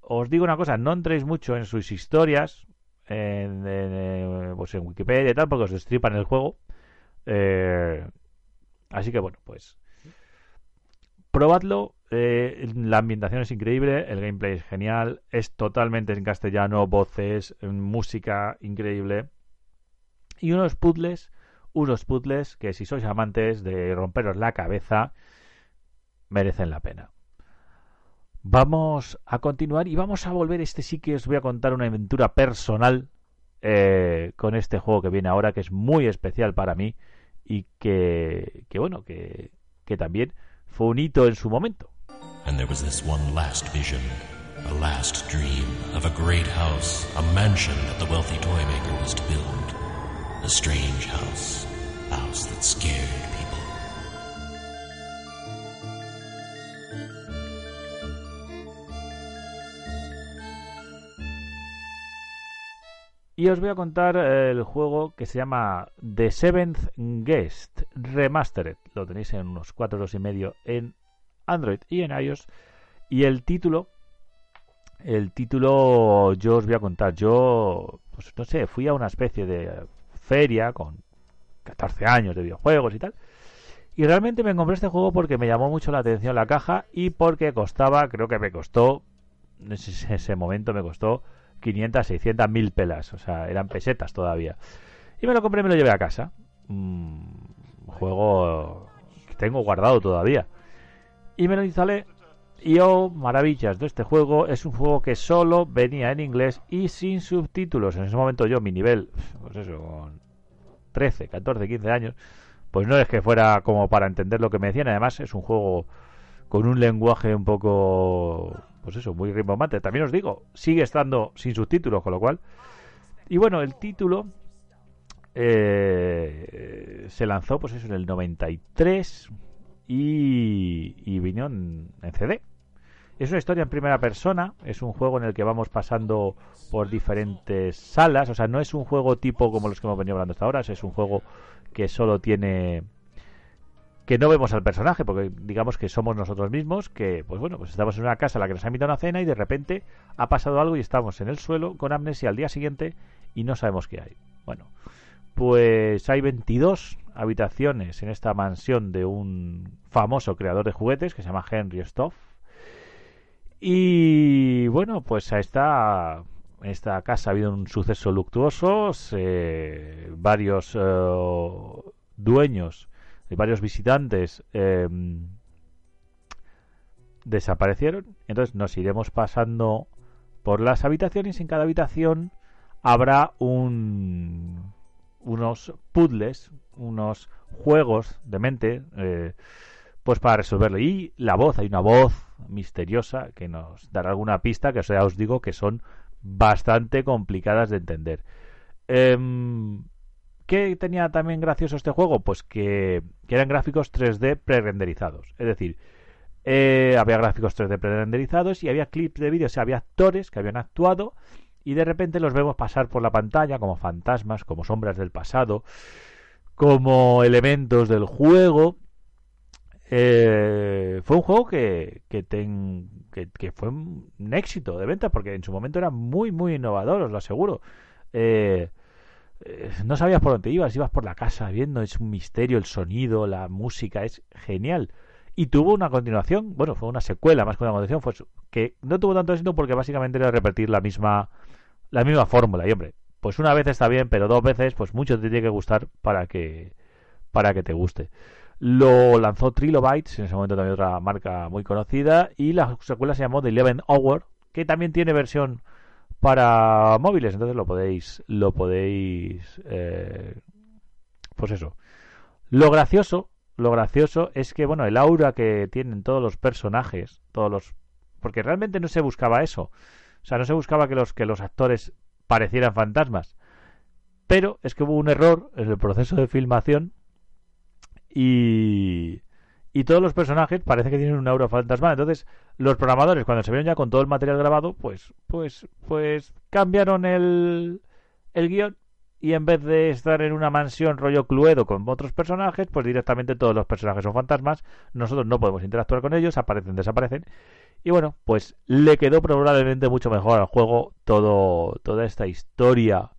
os digo una cosa, no entréis mucho en sus historias, en, en, eh, pues en Wikipedia y tal, porque os destripan el juego. Eh, así que, bueno, pues probadlo. Eh, la ambientación es increíble, el gameplay es genial, es totalmente en castellano, voces, música increíble. Y unos puzzles, unos puzzles que si sois amantes de romperos la cabeza, merecen la pena. Vamos a continuar y vamos a volver. Este sí que os voy a contar una aventura personal eh, con este juego que viene ahora, que es muy especial para mí y que, bueno, que, también fue un hito en su momento. And there was this one last vision, a last dream of a great house, a mansion that the wealthy toy maker was to build. A strange house, a house that scared Y os voy a contar el juego que se llama The Seventh Guest Remastered. Lo tenéis en unos 4 dos y medio en Android y en iOS. Y el título, el título yo os voy a contar. Yo, pues no sé, fui a una especie de feria con 14 años de videojuegos y tal. Y realmente me compré este juego porque me llamó mucho la atención la caja y porque costaba, creo que me costó, en ese momento me costó 500, 600, 1000 pelas. O sea, eran pesetas todavía. Y me lo compré y me lo llevé a casa. Un juego que tengo guardado todavía. Y me lo instalé. Y oh, maravillas de este juego. Es un juego que solo venía en inglés y sin subtítulos. En ese momento yo, mi nivel, pues eso, con 13, 14, 15 años, pues no es que fuera como para entender lo que me decían. Además, es un juego con un lenguaje un poco pues eso, muy rimbombante. También os digo, sigue estando sin subtítulos, con lo cual. Y bueno, el título eh, se lanzó, pues eso, en el 93 y, y vino en, CD. Es una historia en primera persona, es un juego en el que vamos pasando por diferentes salas, o sea, no es un juego tipo como los que hemos venido hablando hasta ahora, es un juego que solo tiene que no vemos al personaje, porque digamos que somos nosotros mismos, que pues bueno, pues estamos en una casa en la que nos ha invitado a una cena y de repente ha pasado algo y estamos en el suelo con amnesia al día siguiente y no sabemos qué hay. Bueno, pues hay 22 habitaciones en esta mansión de un famoso creador de juguetes que se llama Henry Stoff. Y bueno, pues a esta, en esta casa ha habido un suceso luctuoso, varios eh, dueños varios visitantes em, desaparecieron. Entonces nos iremos pasando por las habitaciones. En cada habitación habrá un, unos puzzles, unos juegos de mente, eh, pues para resolverlo. Y la voz, hay una voz misteriosa que nos dará alguna pista que ya os digo que son bastante complicadas de entender. Em, ¿Qué tenía también gracioso este juego? Pues que, eran gráficos 3D pre-renderizados. Es decir, eh, había gráficos 3D pre-renderizados y había clips de vídeo, o sea, había actores que habían actuado y de repente los vemos pasar por la pantalla como fantasmas, como sombras del pasado, como elementos del juego. Eh, fue un juego que, que, que, fue un éxito de venta porque en su momento era muy, muy innovador, os lo aseguro. Eh, eh, no sabías por dónde ibas, ibas por la casa viendo, es un misterio, el sonido, la música, es genial. Y tuvo una continuación, bueno, fue una secuela más que una continuación, fue que no tuvo tanto éxito porque básicamente era repetir la misma la misma fórmula. Y hombre, pues una vez está bien, pero dos veces, pues mucho te tiene que gustar para que para que te guste. Lo lanzó Trilobytes, en ese momento también otra marca muy conocida, y la secuela se llamó The Eleven Hour, que también tiene versión para móviles, entonces lo podéis, lo podéis, eh, pues eso. Lo gracioso, lo gracioso es que, bueno, el aura que tienen todos los personajes, todos los, porque realmente no se buscaba eso, o sea, no se buscaba que los que los actores parecieran fantasmas, pero es que hubo un error en el proceso de filmación y, y todos los personajes parece que tienen un aura fantasmal. Entonces, los programadores, cuando se vieron ya con todo el material grabado, pues, pues, pues cambiaron el, el guion y en vez de estar en una mansión rollo Cluedo con otros personajes, pues directamente todos los personajes son fantasmas, nosotros no podemos interactuar con ellos, aparecen, desaparecen. Y bueno, pues le quedó probablemente mucho mejor al juego todo, toda esta historia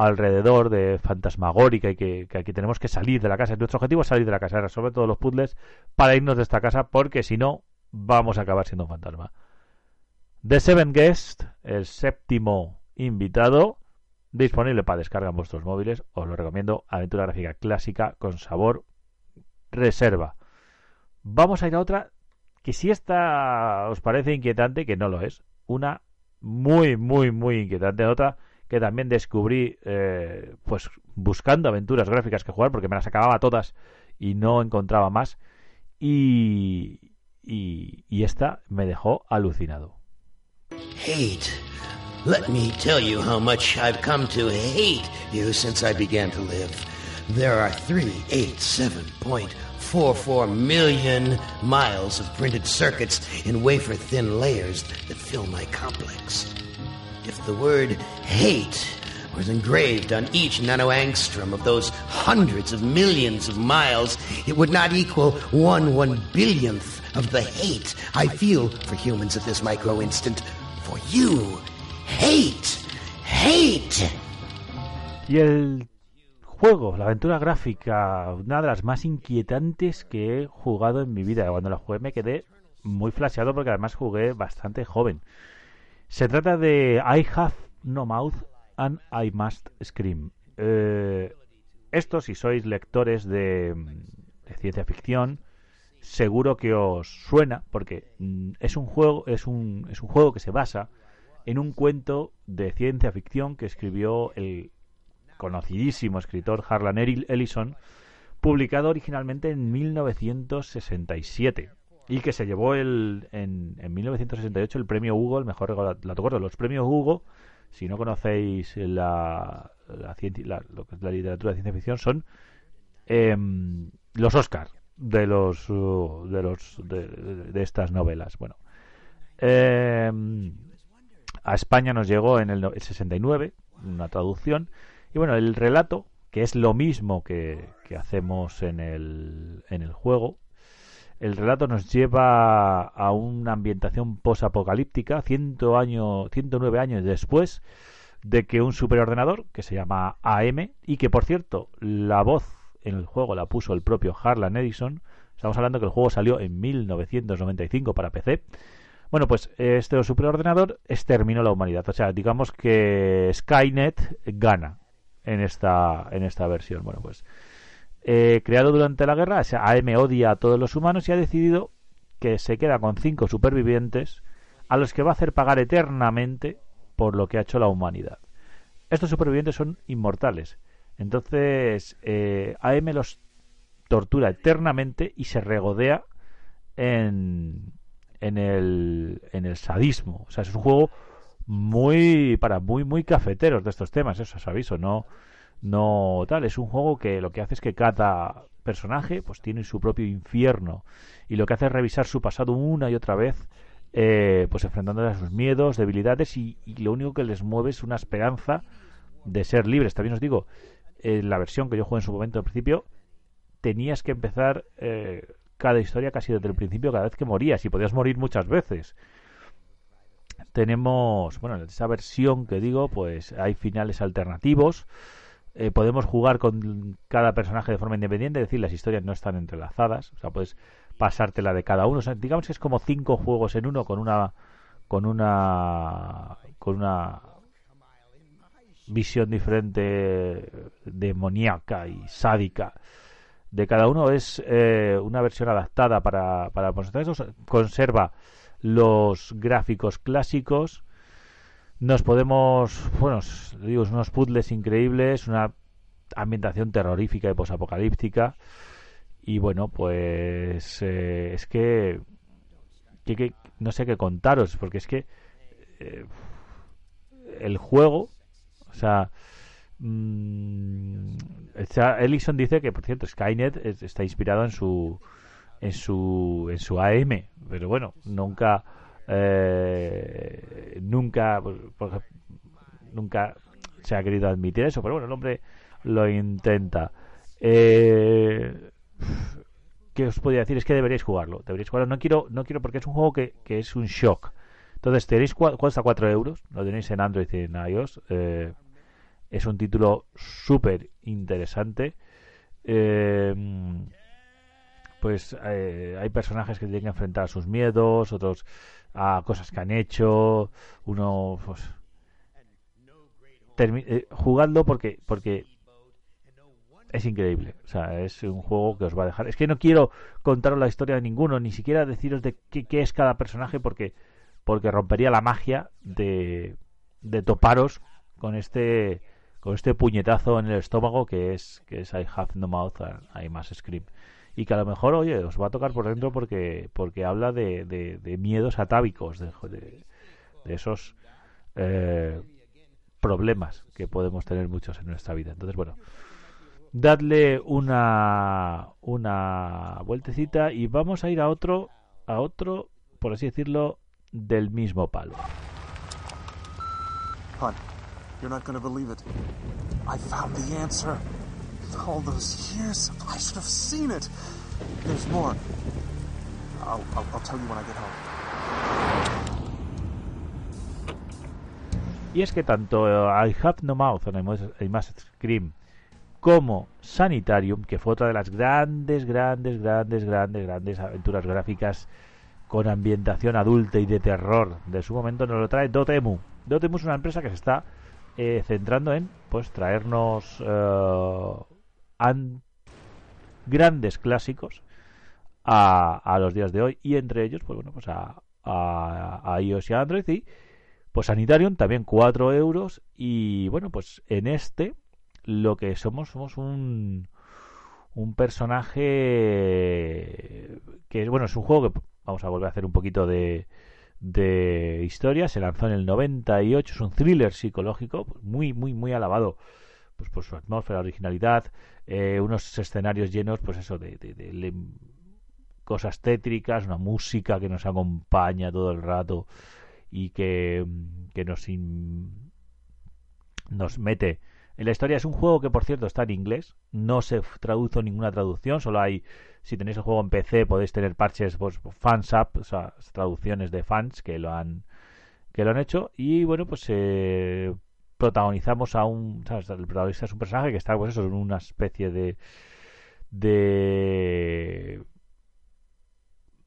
alrededor de fantasmagórica y que, aquí tenemos que salir de la casa. Nuestro objetivo es salir de la casa, resolver todos los puzzles para irnos de esta casa porque si no vamos a acabar siendo un fantasma. The Seven Guest, el séptimo invitado, disponible para descarga en vuestros móviles. Os lo recomiendo. Aventura gráfica clásica con sabor reserva. Vamos a ir a otra que si esta os parece inquietante, que no lo es. Una muy, muy, muy inquietante. Otra que también descubrí eh, pues buscando aventuras gráficas que jugar porque me las acababa todas y no encontraba más y, y, y esta me dejó alucinado. Hate. Let me tell you how much I've come to hate you since I began to live. There are 387.44 million miles of printed circuits in wafer thin layers that fill my complex. If the word hate was engraved on each nanoangstrom of those hundreds of millions of miles, it would not equal one one billionth of the hate I feel for humans at this micro instant. For you, hate, hate. Y el juego, la aventura gráfica, una de las más inquietantes que he jugado en mi vida. Cuando la jugué me quedé muy flasheado porque además jugué bastante joven. Se trata de I Have No Mouth and I Must Scream. Eh, esto, si sois lectores de, ciencia ficción, seguro que os suena porque mm, es un juego es un, es un juego que se basa en un cuento de ciencia ficción que escribió el conocidísimo escritor Harlan Ellison publicado originalmente en 1967 y que se llevó el, en, en 1968 el premio Hugo, el mejor relato Los premios Hugo, si no conocéis la, la, es la literatura de ciencia ficción, son em, los Oscars de los uh, de los de, estas novelas. Bueno, em, a España nos llegó en el, el 69 una traducción y bueno, el relato que es lo mismo que, que hacemos en el, en el juego el relato nos lleva a una ambientación posapocalíptica, 109 años después de que un superordenador, que se llama AM, y que por cierto, la voz en el juego la puso el propio Harlan Edison, estamos hablando que el juego salió en 1995 para PC, bueno, pues este superordenador exterminó la humanidad. O sea, digamos que Skynet gana en esta, en esta versión. Bueno, pues eh, creado durante la guerra, AM odia a todos los humanos y ha decidido que se queda con cinco supervivientes a los que va a hacer pagar eternamente por lo que ha hecho la humanidad. Estos supervivientes son inmortales. Entonces, eh, AM los tortura eternamente y se regodea en, en, el, en el sadismo. O sea, es un juego muy para muy muy cafeteros de estos temas, eso os aviso, no no tal, es un juego que lo que hace es que cada personaje pues tiene su propio infierno y lo que hace es revisar su pasado una y otra vez eh, pues enfrentándose a sus miedos, debilidades y, lo único que les mueve es una esperanza de ser libres. También os digo, en la versión que yo jugué en su momento al principio, tenías que empezar eh, cada historia casi desde el principio cada vez que morías y podías morir muchas veces. Tenemos, bueno, en esa versión que digo, pues hay finales alternativos eh, podemos jugar con cada personaje de forma independiente, es decir, las historias no están entrelazadas. O sea, puedes pasártela de cada uno. digamos que es como cinco juegos en uno con una con una con una visión diferente demoníaca y sádica de cada uno es eh, una versión adaptada para, para conserva los gráficos clásicos nos podemos bueno digo unos puzzles increíbles una ambientación terrorífica y posapocalíptica. Y bueno pues eh, es que, no sé qué contaros porque es que eh, el juego o sea, mmm, Ellison dice que, por cierto, Skynet está inspirado en su en su en su AM, pero bueno, nunca eh, nunca nunca se ha querido admitir eso, pero bueno, el hombre lo intenta. Eh, ¿Qué os podría decir? Es que deberíais jugarlo. Deberíais jugarlo. No quiero, no quiero porque es un juego que, que es un shock. Entonces, tenéis cuesta 4 euros, lo tenéis en Android y en iOS. Eh, es un título súper interesante. Eh, pues eh, hay personajes que tienen que enfrentar sus miedos, otros a cosas que han hecho. Uno, pues. jugadlo porque, porque es increíble. O sea, es un juego que os va a dejar. Es que no quiero contaros la historia de ninguno, ni siquiera deciros de qué, qué es cada personaje, porque porque rompería la magia de, de toparos con este con este puñetazo en el estómago que es que es I have no mouth I must scream y que a lo mejor oye os va a tocar por dentro porque porque habla de, de, miedos atávicos de, esos eh, problemas que podemos tener muchos en nuestra vida entonces bueno dadle una una vueltecita y vamos a ir a otro a otro por así decirlo del mismo palo. You're not to believe it. I found the. All those years, I should have seen it. There's more. I'll, I'll, I'll tell you when I get home. Y es que tanto I Have No Mouth and I Must Scream como Sanitarium, que fue otra de las grandes, grandes, grandes, grandes, grandes aventuras gráficas con ambientación adulta y de terror de su momento nos lo trae Dotemu. Dotemu es una empresa que se está eh, centrando en pues traernos eh, grandes clásicos a, los días de hoy y entre ellos pues bueno pues a, a, iOS y Android y pues Sanitarium también 4 euros y bueno pues en este lo que somos somos un un personaje que bueno es un juego que Vamos a volver a hacer un poquito de, de historia. Se lanzó en el 98. Es un thriller psicológico muy, muy, muy alabado pues por su atmósfera, originalidad, eh, unos escenarios llenos, pues eso, de, de, cosas tétricas, una música que nos acompaña todo el rato y que, que nos, nos mete en la historia. Es un juego que, por cierto, está en inglés, no se traduce ninguna traducción, solo hay si tenéis el juego en PC podéis tener parches pues, fansap, o sea, traducciones de fans que lo han que lo han hecho. Y bueno, pues eh, protagonizamos a un el protagonista es un personaje que está pues eso en una especie de de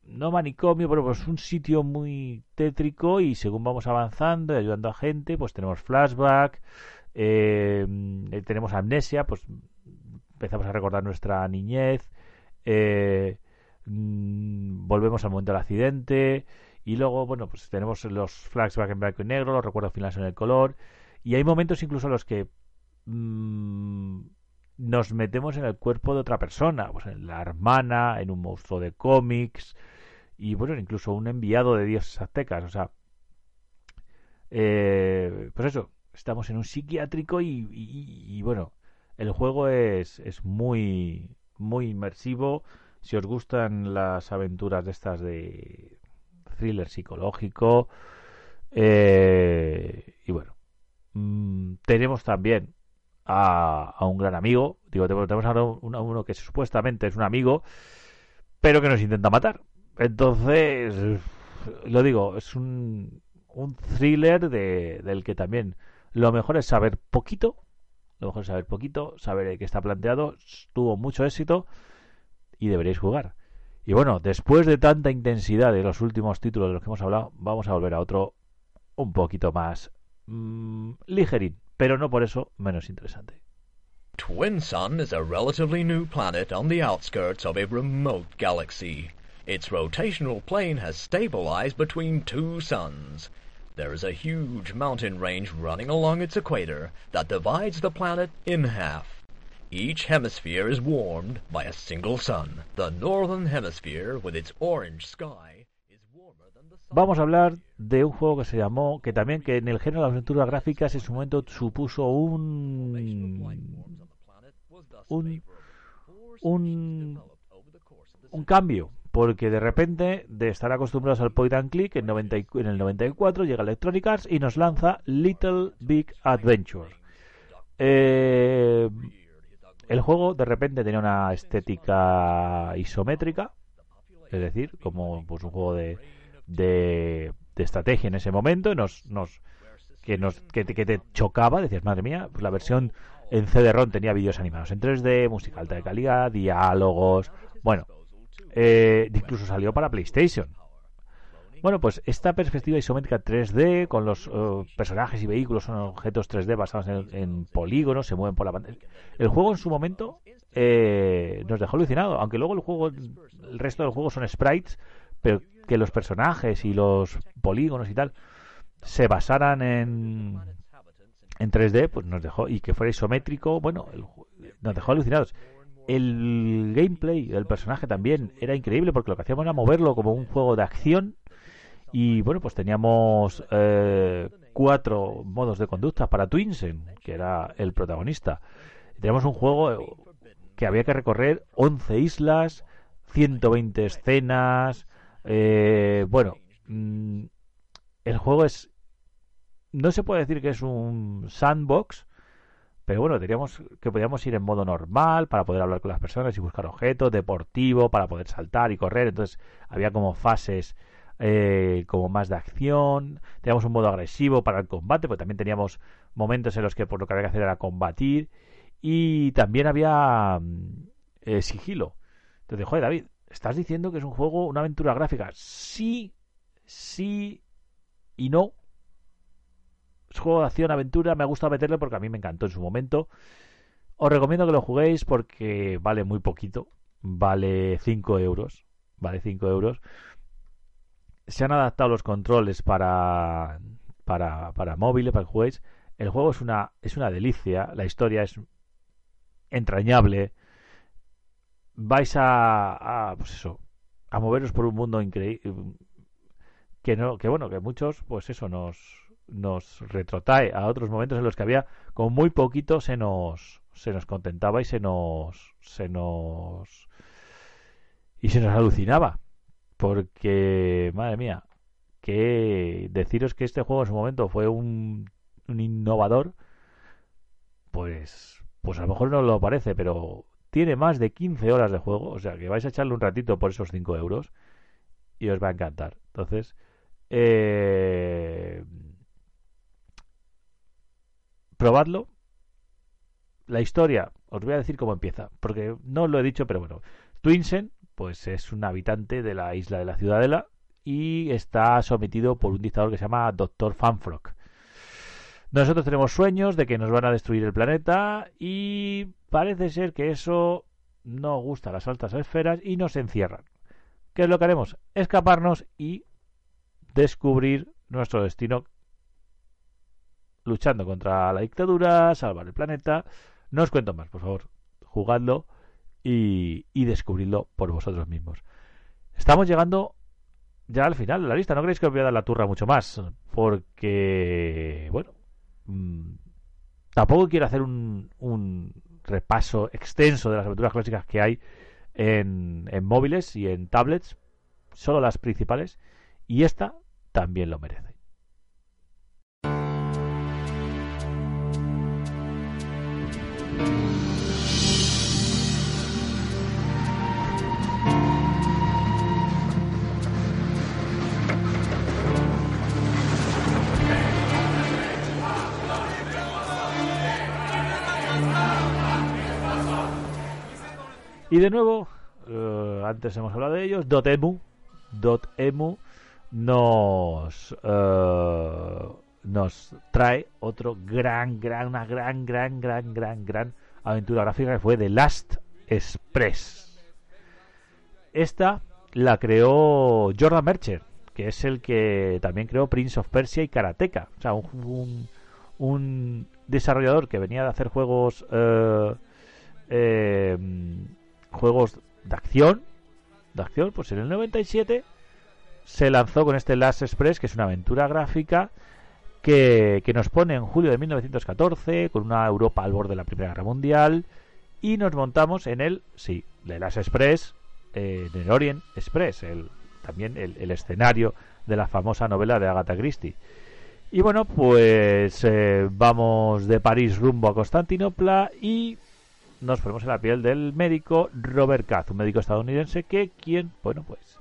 no manicomio, pero pues un sitio muy tétrico y según vamos avanzando y ayudando a gente, pues tenemos flashback, eh, tenemos amnesia, pues empezamos a recordar nuestra niñez, eh, volvemos al momento del accidente y luego, bueno, pues tenemos los flashbacks en blanco y negro, los recuerdos finales en el color y hay momentos incluso en los que mm, nos metemos en el cuerpo de otra persona, pues en la hermana, en un monstruo de cómics y bueno, incluso un enviado de dioses aztecas, o sea, eh, pues eso, estamos en un psiquiátrico y, y bueno, el juego es, es muy muy inmersivo. Si os gustan las aventuras de estas de thriller psicológico. Eh, y bueno, mm, tenemos también a, un gran amigo. Digo, tenemos a uno, uno que supuestamente es un amigo, pero que nos intenta matar. Entonces, lo digo, es un, un thriller de, del que también lo mejor es saber poquito lo mejor es saber poquito, saber qué está planteado, tuvo mucho éxito y deberéis jugar. Y bueno, después de tanta intensidad de los últimos títulos de los que hemos hablado, vamos a volver a otro un poquito más mmm, ligerín, pero no por eso menos interesante. Twin Sun is a relatively new planet on the outskirts of a remote galaxy. Its rotational plane has stabilized between two suns. There is a huge mountain range running along its equator that divides the planet in half. Each hemisphere is warmed by a single sun. The northern hemisphere, with its orange sky, Vamos a hablar de un juego que se llamó, que también que en el género de las aventuras gráficas en su momento supuso un un un, un cambio porque de repente, de estar acostumbrados al point and click, en, 90, en el 94 llega Electronic Arts y nos lanza Little Big Adventure. Eh, el juego de repente tenía una estética isométrica, es decir, como pues, un juego de, de, estrategia en ese momento, nos, nos, que, nos, que, te, que te chocaba, decías, madre mía, pues la versión en CD-ROM tenía vídeos animados en 3D, música alta de calidad, diálogos, bueno, eh, incluso salió para PlayStation. Bueno, pues esta perspectiva isométrica 3D con los uh, personajes y vehículos son objetos 3D basados en, en, polígonos, se mueven por la pantalla. El juego en su momento eh, nos dejó alucinado, aunque luego el juego, el resto del juego son sprites, pero que los personajes y los polígonos y tal se basaran en en 3D, pues nos dejó y que fuera isométrico, bueno, el, nos dejó alucinados. El gameplay del personaje también era increíble porque lo que hacíamos era moverlo como un juego de acción y bueno, pues teníamos eh, cuatro modos de conducta para Twinsen, que era el protagonista. Teníamos un juego que había que recorrer 11 islas, 120 escenas. Eh, bueno, mm, el juego es. No se puede decir que es un sandbox, pero bueno, diríamos que podíamos ir en modo normal para poder hablar con las personas y buscar objetos, deportivo para poder saltar y correr. Entonces había como fases eh, como más de acción. Teníamos un modo agresivo para el combate, porque también teníamos momentos en los que por lo que había que hacer era combatir. Y también había mm, eh, sigilo. Entonces, joder, David, ¿estás diciendo que es un juego, una aventura gráfica? Sí, sí y no juego de acción, aventura, me ha gustado meterle porque a mí me encantó en su momento. Os recomiendo que lo juguéis porque vale muy poquito. Vale 5 euros. Vale 5 euros. Se han adaptado los controles para, para, para móviles, para que juguéis. El juego es una, es una delicia. La historia es entrañable. Vais a, a pues eso, a moveros por un mundo increíble. Que no, que bueno, que muchos, pues eso, nos, nos retrotrae a otros momentos en los que había con muy poquito se nos se nos contentaba y se nos se nos y se nos alucinaba porque madre mía que deciros que este juego en su momento fue un, un innovador pues pues a lo mejor no lo parece pero tiene más de 15 horas de juego o sea que vais a echarle un ratito por esos 5 euros y os va a encantar entonces eh, probadlo. La historia, os voy a decir cómo empieza, porque no lo he dicho, pero bueno. Twinsen, pues es un habitante de la isla de la Ciudadela y está sometido por un dictador que se llama Doctor Fanfrock. Nosotros tenemos sueños de que nos van a destruir el planeta y parece ser que eso no gusta a las altas esferas y nos encierran. ¿Qué es lo que haremos? Escaparnos y descubrir nuestro destino luchando contra la dictadura, salvar el planeta. No os cuento más, por favor. Jugadlo y, y descubridlo por vosotros mismos. Estamos llegando ya al final de la lista. No creéis que os voy a dar la turra mucho más. Porque, bueno, mmm, tampoco quiero hacer un, repaso extenso de las aventuras clásicas que hay en móviles y en tablets. Solo las principales. Y esta también lo merece. Y de nuevo eh, antes hemos hablado de ellos, Dotemu, Dotemu nos eh, nos trae otro gran, gran, una gran, gran, gran, gran, gran aventura gráfica que fue The Last Express. Esta la creó Jordan Mercher, que es el que también creó Prince of Persia y Karateka. O sea, un, un, desarrollador que venía de hacer juegos eh, juegos de acción de acción pues en el 97 se lanzó con este Last Express que es una aventura gráfica que, que, nos pone en julio de 1914 con una Europa al borde de la Primera Guerra Mundial y nos montamos en el, sí, de Last Express, eh, en el Orient Express, el, también el, el, escenario de la famosa novela de Agatha Christie. Y bueno, pues eh, vamos de París rumbo a Constantinopla y nos ponemos en la piel del médico Robert Katz, un médico estadounidense que quien, bueno, pues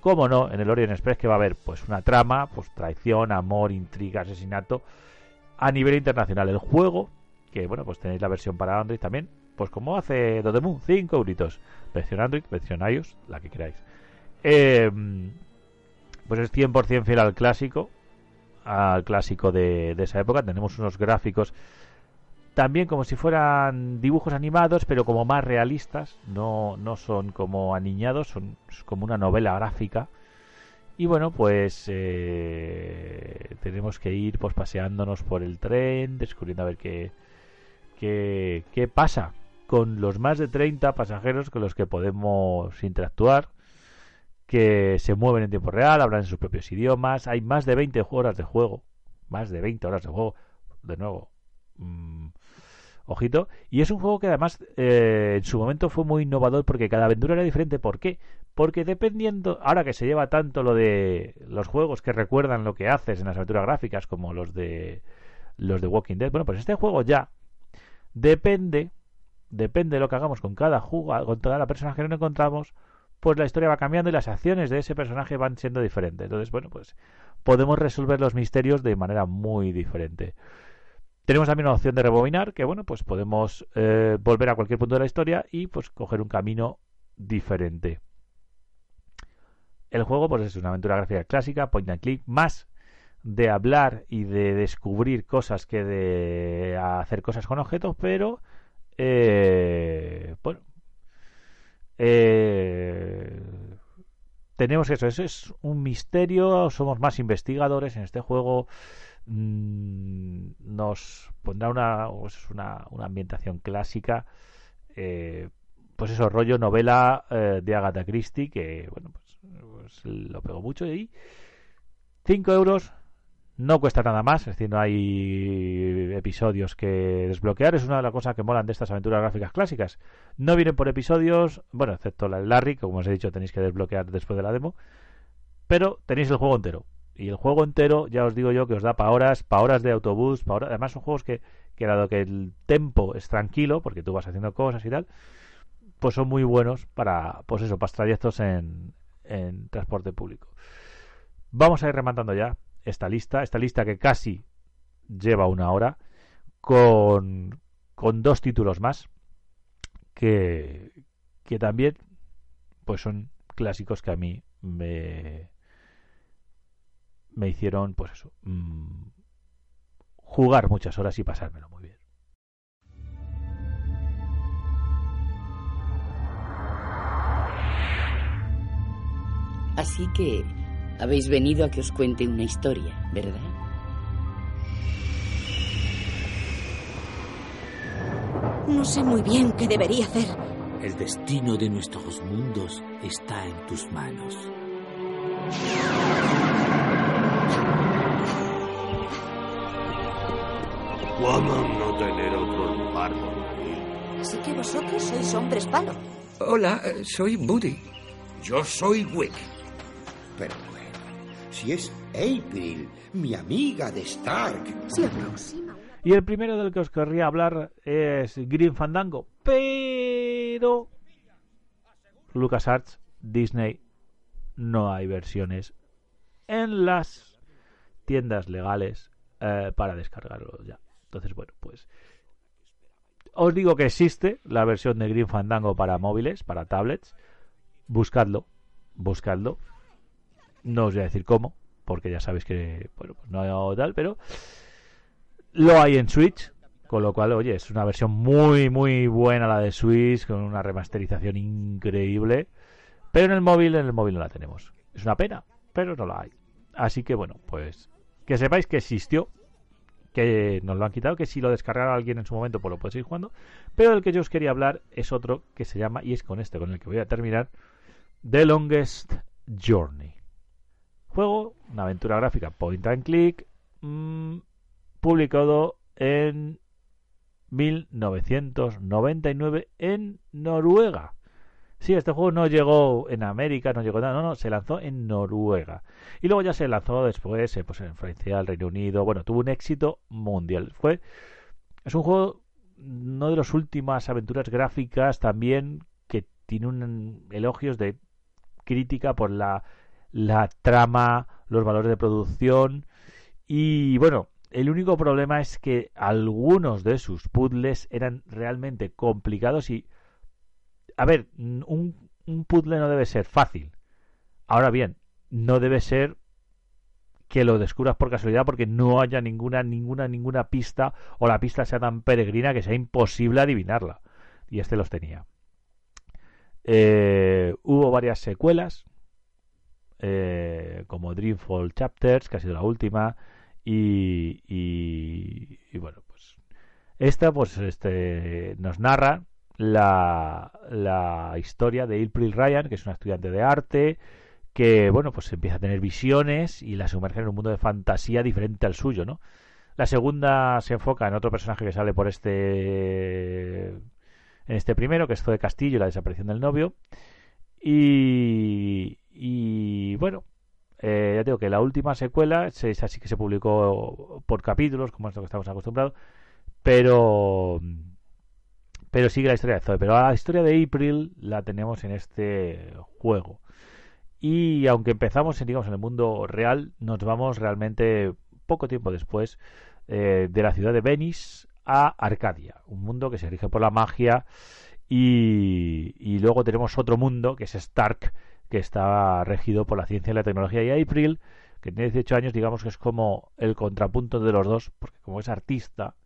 cómo no, en el Orient Express que va a haber pues una trama, pues traición, amor, intriga, asesinato a nivel internacional. El juego, que bueno, pues tenéis la versión para Android también, pues como hace Dodemu, 5 euritos. Versión Android, versión iOS, la que queráis. Eh, pues es 100% fiel al clásico, al clásico de esa época. Tenemos unos gráficos también como si fueran dibujos animados, pero como más realistas, no, no son como aniñados, son como una novela gráfica. Y bueno, pues eh, tenemos que ir pues paseándonos por el tren, descubriendo a ver qué, qué, qué pasa con los más de 30 pasajeros con los que podemos interactuar, que se mueven en tiempo real, hablan en sus propios idiomas. Hay más de 20 horas de juego, más de 20 horas de juego, de nuevo. Mmm, Ojito. Y es un juego que además eh, en su momento fue muy innovador porque cada aventura era diferente. ¿Por qué? Porque dependiendo, ahora que se lleva tanto lo de los juegos que recuerdan lo que haces en las aventuras gráficas como los de los de Walking Dead, bueno, pues este juego ya depende, depende de lo que hagamos con cada jugador, con toda la personaje que nos encontramos, pues la historia va cambiando y las acciones de ese personaje van siendo diferentes. Entonces, bueno, pues podemos resolver los misterios de manera muy diferente. Tenemos también una opción de rebobinar, que bueno, pues podemos eh, volver a cualquier punto de la historia y pues coger un camino diferente. El juego pues es una aventura gráfica clásica, point and click, más de hablar y de descubrir cosas que de hacer cosas con objetos, pero eh, bueno, eh, tenemos eso, eso es un misterio, somos más investigadores en este juego mmm, nos pondrá una, pues una, una, ambientación clásica, eh, pues eso, rollo novela eh, de Agatha Christie, que bueno, pues, pues lo pegó mucho y 5 euros no cuesta nada más, es decir, no hay episodios que desbloquear. Es una de las cosas que molan de estas aventuras gráficas clásicas. No vienen por episodios, bueno, excepto la del Larry, que como os he dicho tenéis que desbloquear después de la demo. Pero tenéis el juego entero. Y el juego entero, ya os digo yo, que os da para horas, para horas de autobús, para horas... además son juegos que, dado que el tempo es tranquilo, porque tú vas haciendo cosas y tal, pues son muy buenos para, pues eso, para trayectos en, en transporte público. Vamos a ir rematando ya esta lista, esta lista que casi lleva una hora, con, con dos títulos más, que, que también pues son clásicos que a mí me, me hicieron, pues eso, mmm, jugar muchas horas y pasármelo muy bien. Así que habéis venido a que os cuente una historia, ¿verdad? No sé muy bien qué debería hacer. El destino de nuestros mundos está en tus manos. ¿Cómo no tener otro lugar Así que vosotros sois hombres palo. Hola, soy Buddy. Yo soy Wick. Pero bueno, si es April, mi amiga de Stark. Se aproxima. Y el primero del que os querría hablar es Green Fandango. Pero LucasArts, Disney, no hay versiones en las tiendas legales eh, para descargarlo ya. Entonces, bueno, pues os digo que existe la versión de Green Fandango para móviles, para tablets, buscadlo, buscadlo. No os voy a decir cómo, porque ya sabéis que bueno, pues no hay tal, pero lo hay en Switch, con lo cual, oye, es una versión muy, muy buena la de Switch, con una remasterización increíble. Pero en el móvil, en el móvil no la tenemos. Es una pena, pero no la hay. Así que bueno, pues que sepáis que existió, que nos lo han quitado, que si lo descargara alguien en su momento, pues lo puede seguir jugando. Pero el que yo os quería hablar es otro que se llama, y es con este con el que voy a terminar, The Longest Journey. Juego, una aventura gráfica point and click, mmm, publicado en 1999 en Noruega. Sí, este juego no llegó en América, no llegó nada, no, no, se lanzó en Noruega. Y luego ya se lanzó después eh, pues en Francia, el Reino Unido, bueno, tuvo un éxito mundial. Fue es un juego no de las últimas aventuras gráficas también que tiene un elogios de crítica por la la trama, los valores de producción y bueno, el único problema es que algunos de sus puzzles eran realmente complicados y... A ver, un, puzzle no debe ser fácil. Ahora bien, no debe ser que lo descubras por casualidad porque no haya ninguna, ninguna, ninguna pista o la pista sea tan peregrina que sea imposible adivinarla. Y este los tenía. Eh, hubo varias secuelas, eh, como Dreamfall Chapters, que ha sido la última. Y, y, bueno, pues esta pues este nos narra la, la historia de April Ryan, que es una estudiante de arte, que bueno, pues empieza a tener visiones y la sumerge en un mundo de fantasía diferente al suyo, ¿no? La segunda se enfoca en otro personaje que sale por este en este primero, que es de Castillo, la desaparición del novio. Y, y bueno, eh, ya digo que la última secuela es así que se publicó por capítulos, como es lo que estamos acostumbrados, pero pero sigue la historia de Zoe. Pero la historia de April la tenemos en este juego. Y aunque empezamos digamos, en el mundo real, nos vamos realmente poco tiempo después eh, de la ciudad de Venice a Arcadia, un mundo que se rige por la magia. Y, y luego tenemos otro mundo que es Stark, que está regido por la ciencia y la tecnología. Y April, que tiene 18 años, digamos que es como el contrapunto de los dos, porque como es artista,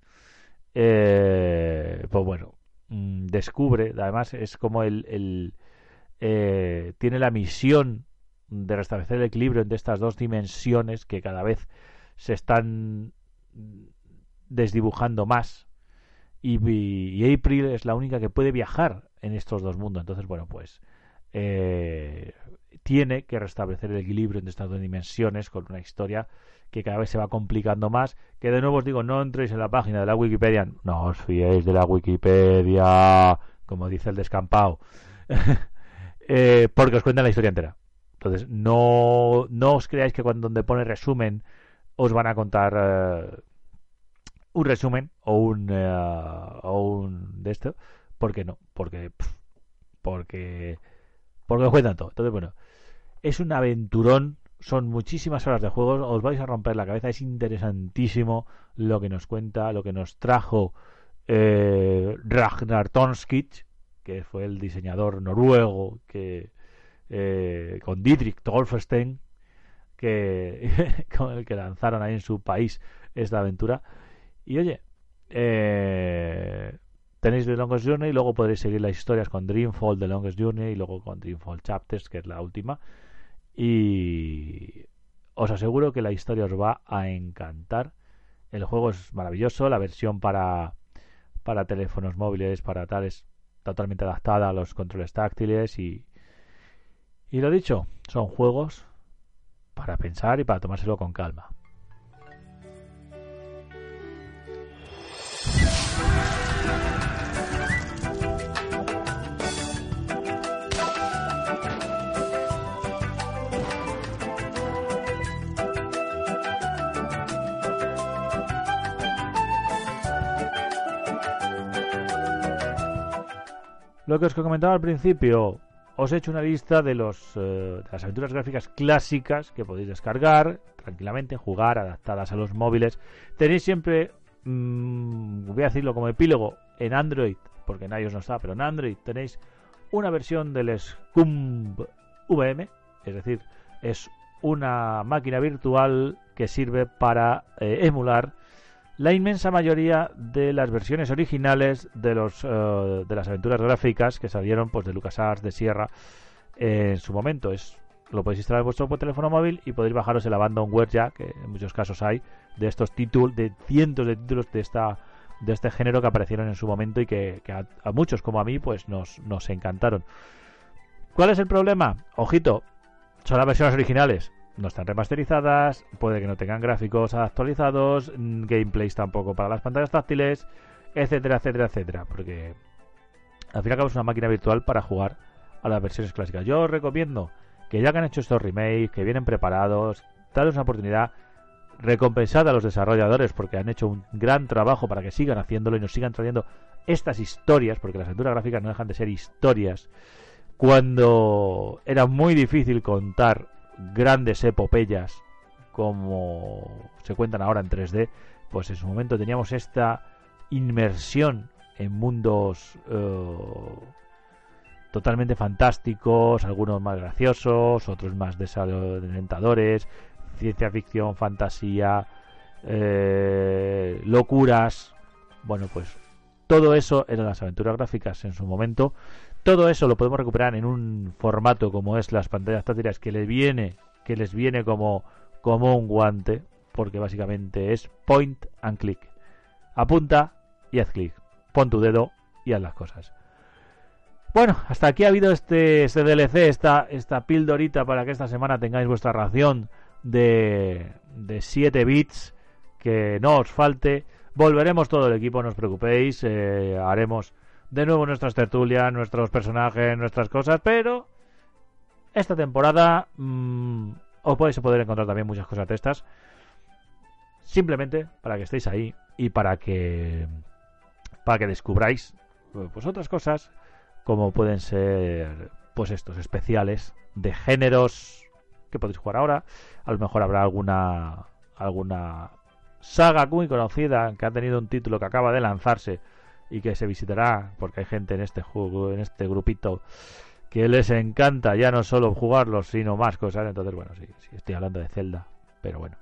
eh, pues bueno, mm, descubre, además es como el, eh, tiene la misión de restablecer el equilibrio entre estas dos dimensiones que cada vez se están desdibujando más. Y, y, April es la única que puede viajar en estos dos mundos. Entonces bueno pues eh, tiene que restablecer el equilibrio entre estas dos dimensiones con una historia que cada vez se va complicando más. Que de nuevo os digo, no entréis en la página de la Wikipedia, no os fiéis de la Wikipedia, como dice el descampado, eh, porque os cuentan la historia entera. Entonces, no, no os creáis que cuando donde pone resumen os van a contar eh, un resumen o un, o un de esto, porque no, porque porque porque os cuentan todo. Entonces, bueno, es un aventurón, son muchísimas horas de juego, os vais a romper la cabeza, es interesantísimo lo que nos cuenta, lo que nos trajo eh, Ragnar Tonskich, que fue el diseñador noruego que eh, con Dietrich Tolfstein, que con el que lanzaron ahí en su país esta aventura. Y oye, eh, tenéis The Longest Journey y luego podréis seguir las historias con Dreamfall, The Longest Journey y luego con Dreamfall Chapters, que es la última. Y os aseguro que la historia os va a encantar. El juego es maravilloso, la versión para, para teléfonos móviles, para tal, es totalmente adaptada a los controles táctiles y, y lo dicho, son juegos para pensar y para tomárselo con calma. Lo que os comentaba al principio, os he hecho una lista de, los, eh, las aventuras gráficas clásicas que podéis descargar tranquilamente, jugar, adaptadas a los móviles. Tenéis siempre, mm, voy a decirlo como epílogo, en Android, porque en iOS no está, pero en Android tenéis una versión del Scump VM, es decir, es una máquina virtual que sirve para eh, emular la inmensa mayoría de las versiones originales de los eh, de las aventuras gráficas que salieron pues de LucasArts, de Sierra en su momento. Es lo podéis instalar en vuestro teléfono móvil y podéis bajaros el abandonware ya, que en muchos casos hay, de estos títulos, de cientos de títulos de esta de este género que aparecieron en su momento y que, a, muchos como a mí pues nos, nos encantaron. ¿Cuál es el problema? Ojito, son las versiones originales. No están remasterizadas, puede que no tengan gráficos actualizados, mm, gameplays tampoco para las pantallas táctiles, etcétera, etcétera, etcétera. Porque al fin y al cabo es una máquina virtual para jugar a las versiones clásicas. Yo os recomiendo que ya que han hecho estos remakes, que vienen preparados, darles una oportunidad, recompensada a los desarrolladores porque han hecho un gran trabajo para que sigan haciéndolo y nos sigan trayendo estas historias, porque las aventuras gráficas no dejan de ser historias, cuando era muy difícil contar grandes epopeyas como se cuentan ahora en 3D, pues en su momento teníamos esta inmersión en mundos eh, totalmente fantásticos, algunos más graciosos, otros más desalentadores, ciencia ficción, fantasía, eh, locuras. Bueno, pues todo eso eran las aventuras gráficas en su momento. Todo eso lo podemos recuperar en un formato como es las pantallas táctiles que les viene, que les viene como, como un guante, porque básicamente es point and click. Apunta y haz clic. Pon tu dedo y haz las cosas. Bueno, hasta aquí ha habido este, este DLC, esta, esta pildorita para que esta semana tengáis vuestra ración de, de 7 bits, que no os falte. Volveremos todo el equipo, no os preocupéis, eh, haremos de nuevo nuestras tertulias, nuestros personajes, nuestras cosas, pero esta temporada mm, os podéis poder encontrar también muchas cosas de estas. Simplemente para que estéis ahí y para que para que descubráis pues otras cosas como pueden ser pues estos especiales de géneros que podéis jugar ahora. A lo mejor habrá alguna alguna saga muy conocida que ha tenido un título que acaba de lanzarse y que se visitará porque hay gente en este juego, en este grupito que les encanta ya no solo jugarlos sino más cosas. Entonces, bueno, sí, estoy hablando de Zelda, pero bueno,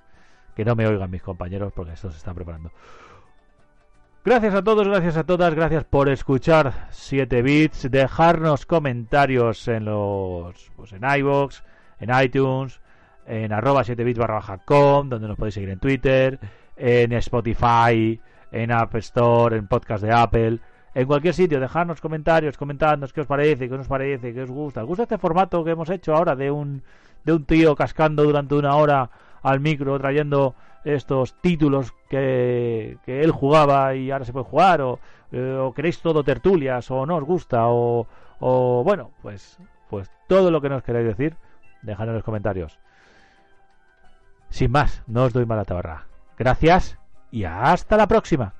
que no me oigan mis compañeros porque esto se está preparando. Gracias a todos, gracias a todas, gracias por escuchar 7 bits, dejarnos comentarios en los pues en iBox, en iTunes, en arroba 7bits barra com, donde nos podéis seguir en Twitter, en Spotify, en App Store, en podcast de Apple, en cualquier sitio, dejadnos comentarios, comentadnos qué os parece, qué os parece, qué os gusta. ¿Os gusta este formato que hemos hecho ahora de un, de un tío cascando durante una hora al micro, trayendo estos títulos que, que él jugaba y ahora se puede jugar? O, eh, queréis todo tertulias, o no os gusta, o, o bueno, pues, pues todo lo que nos queráis decir Dejadlo en los comentarios. Sin más, no os doy mala tabarra. Gracias y hasta la próxima.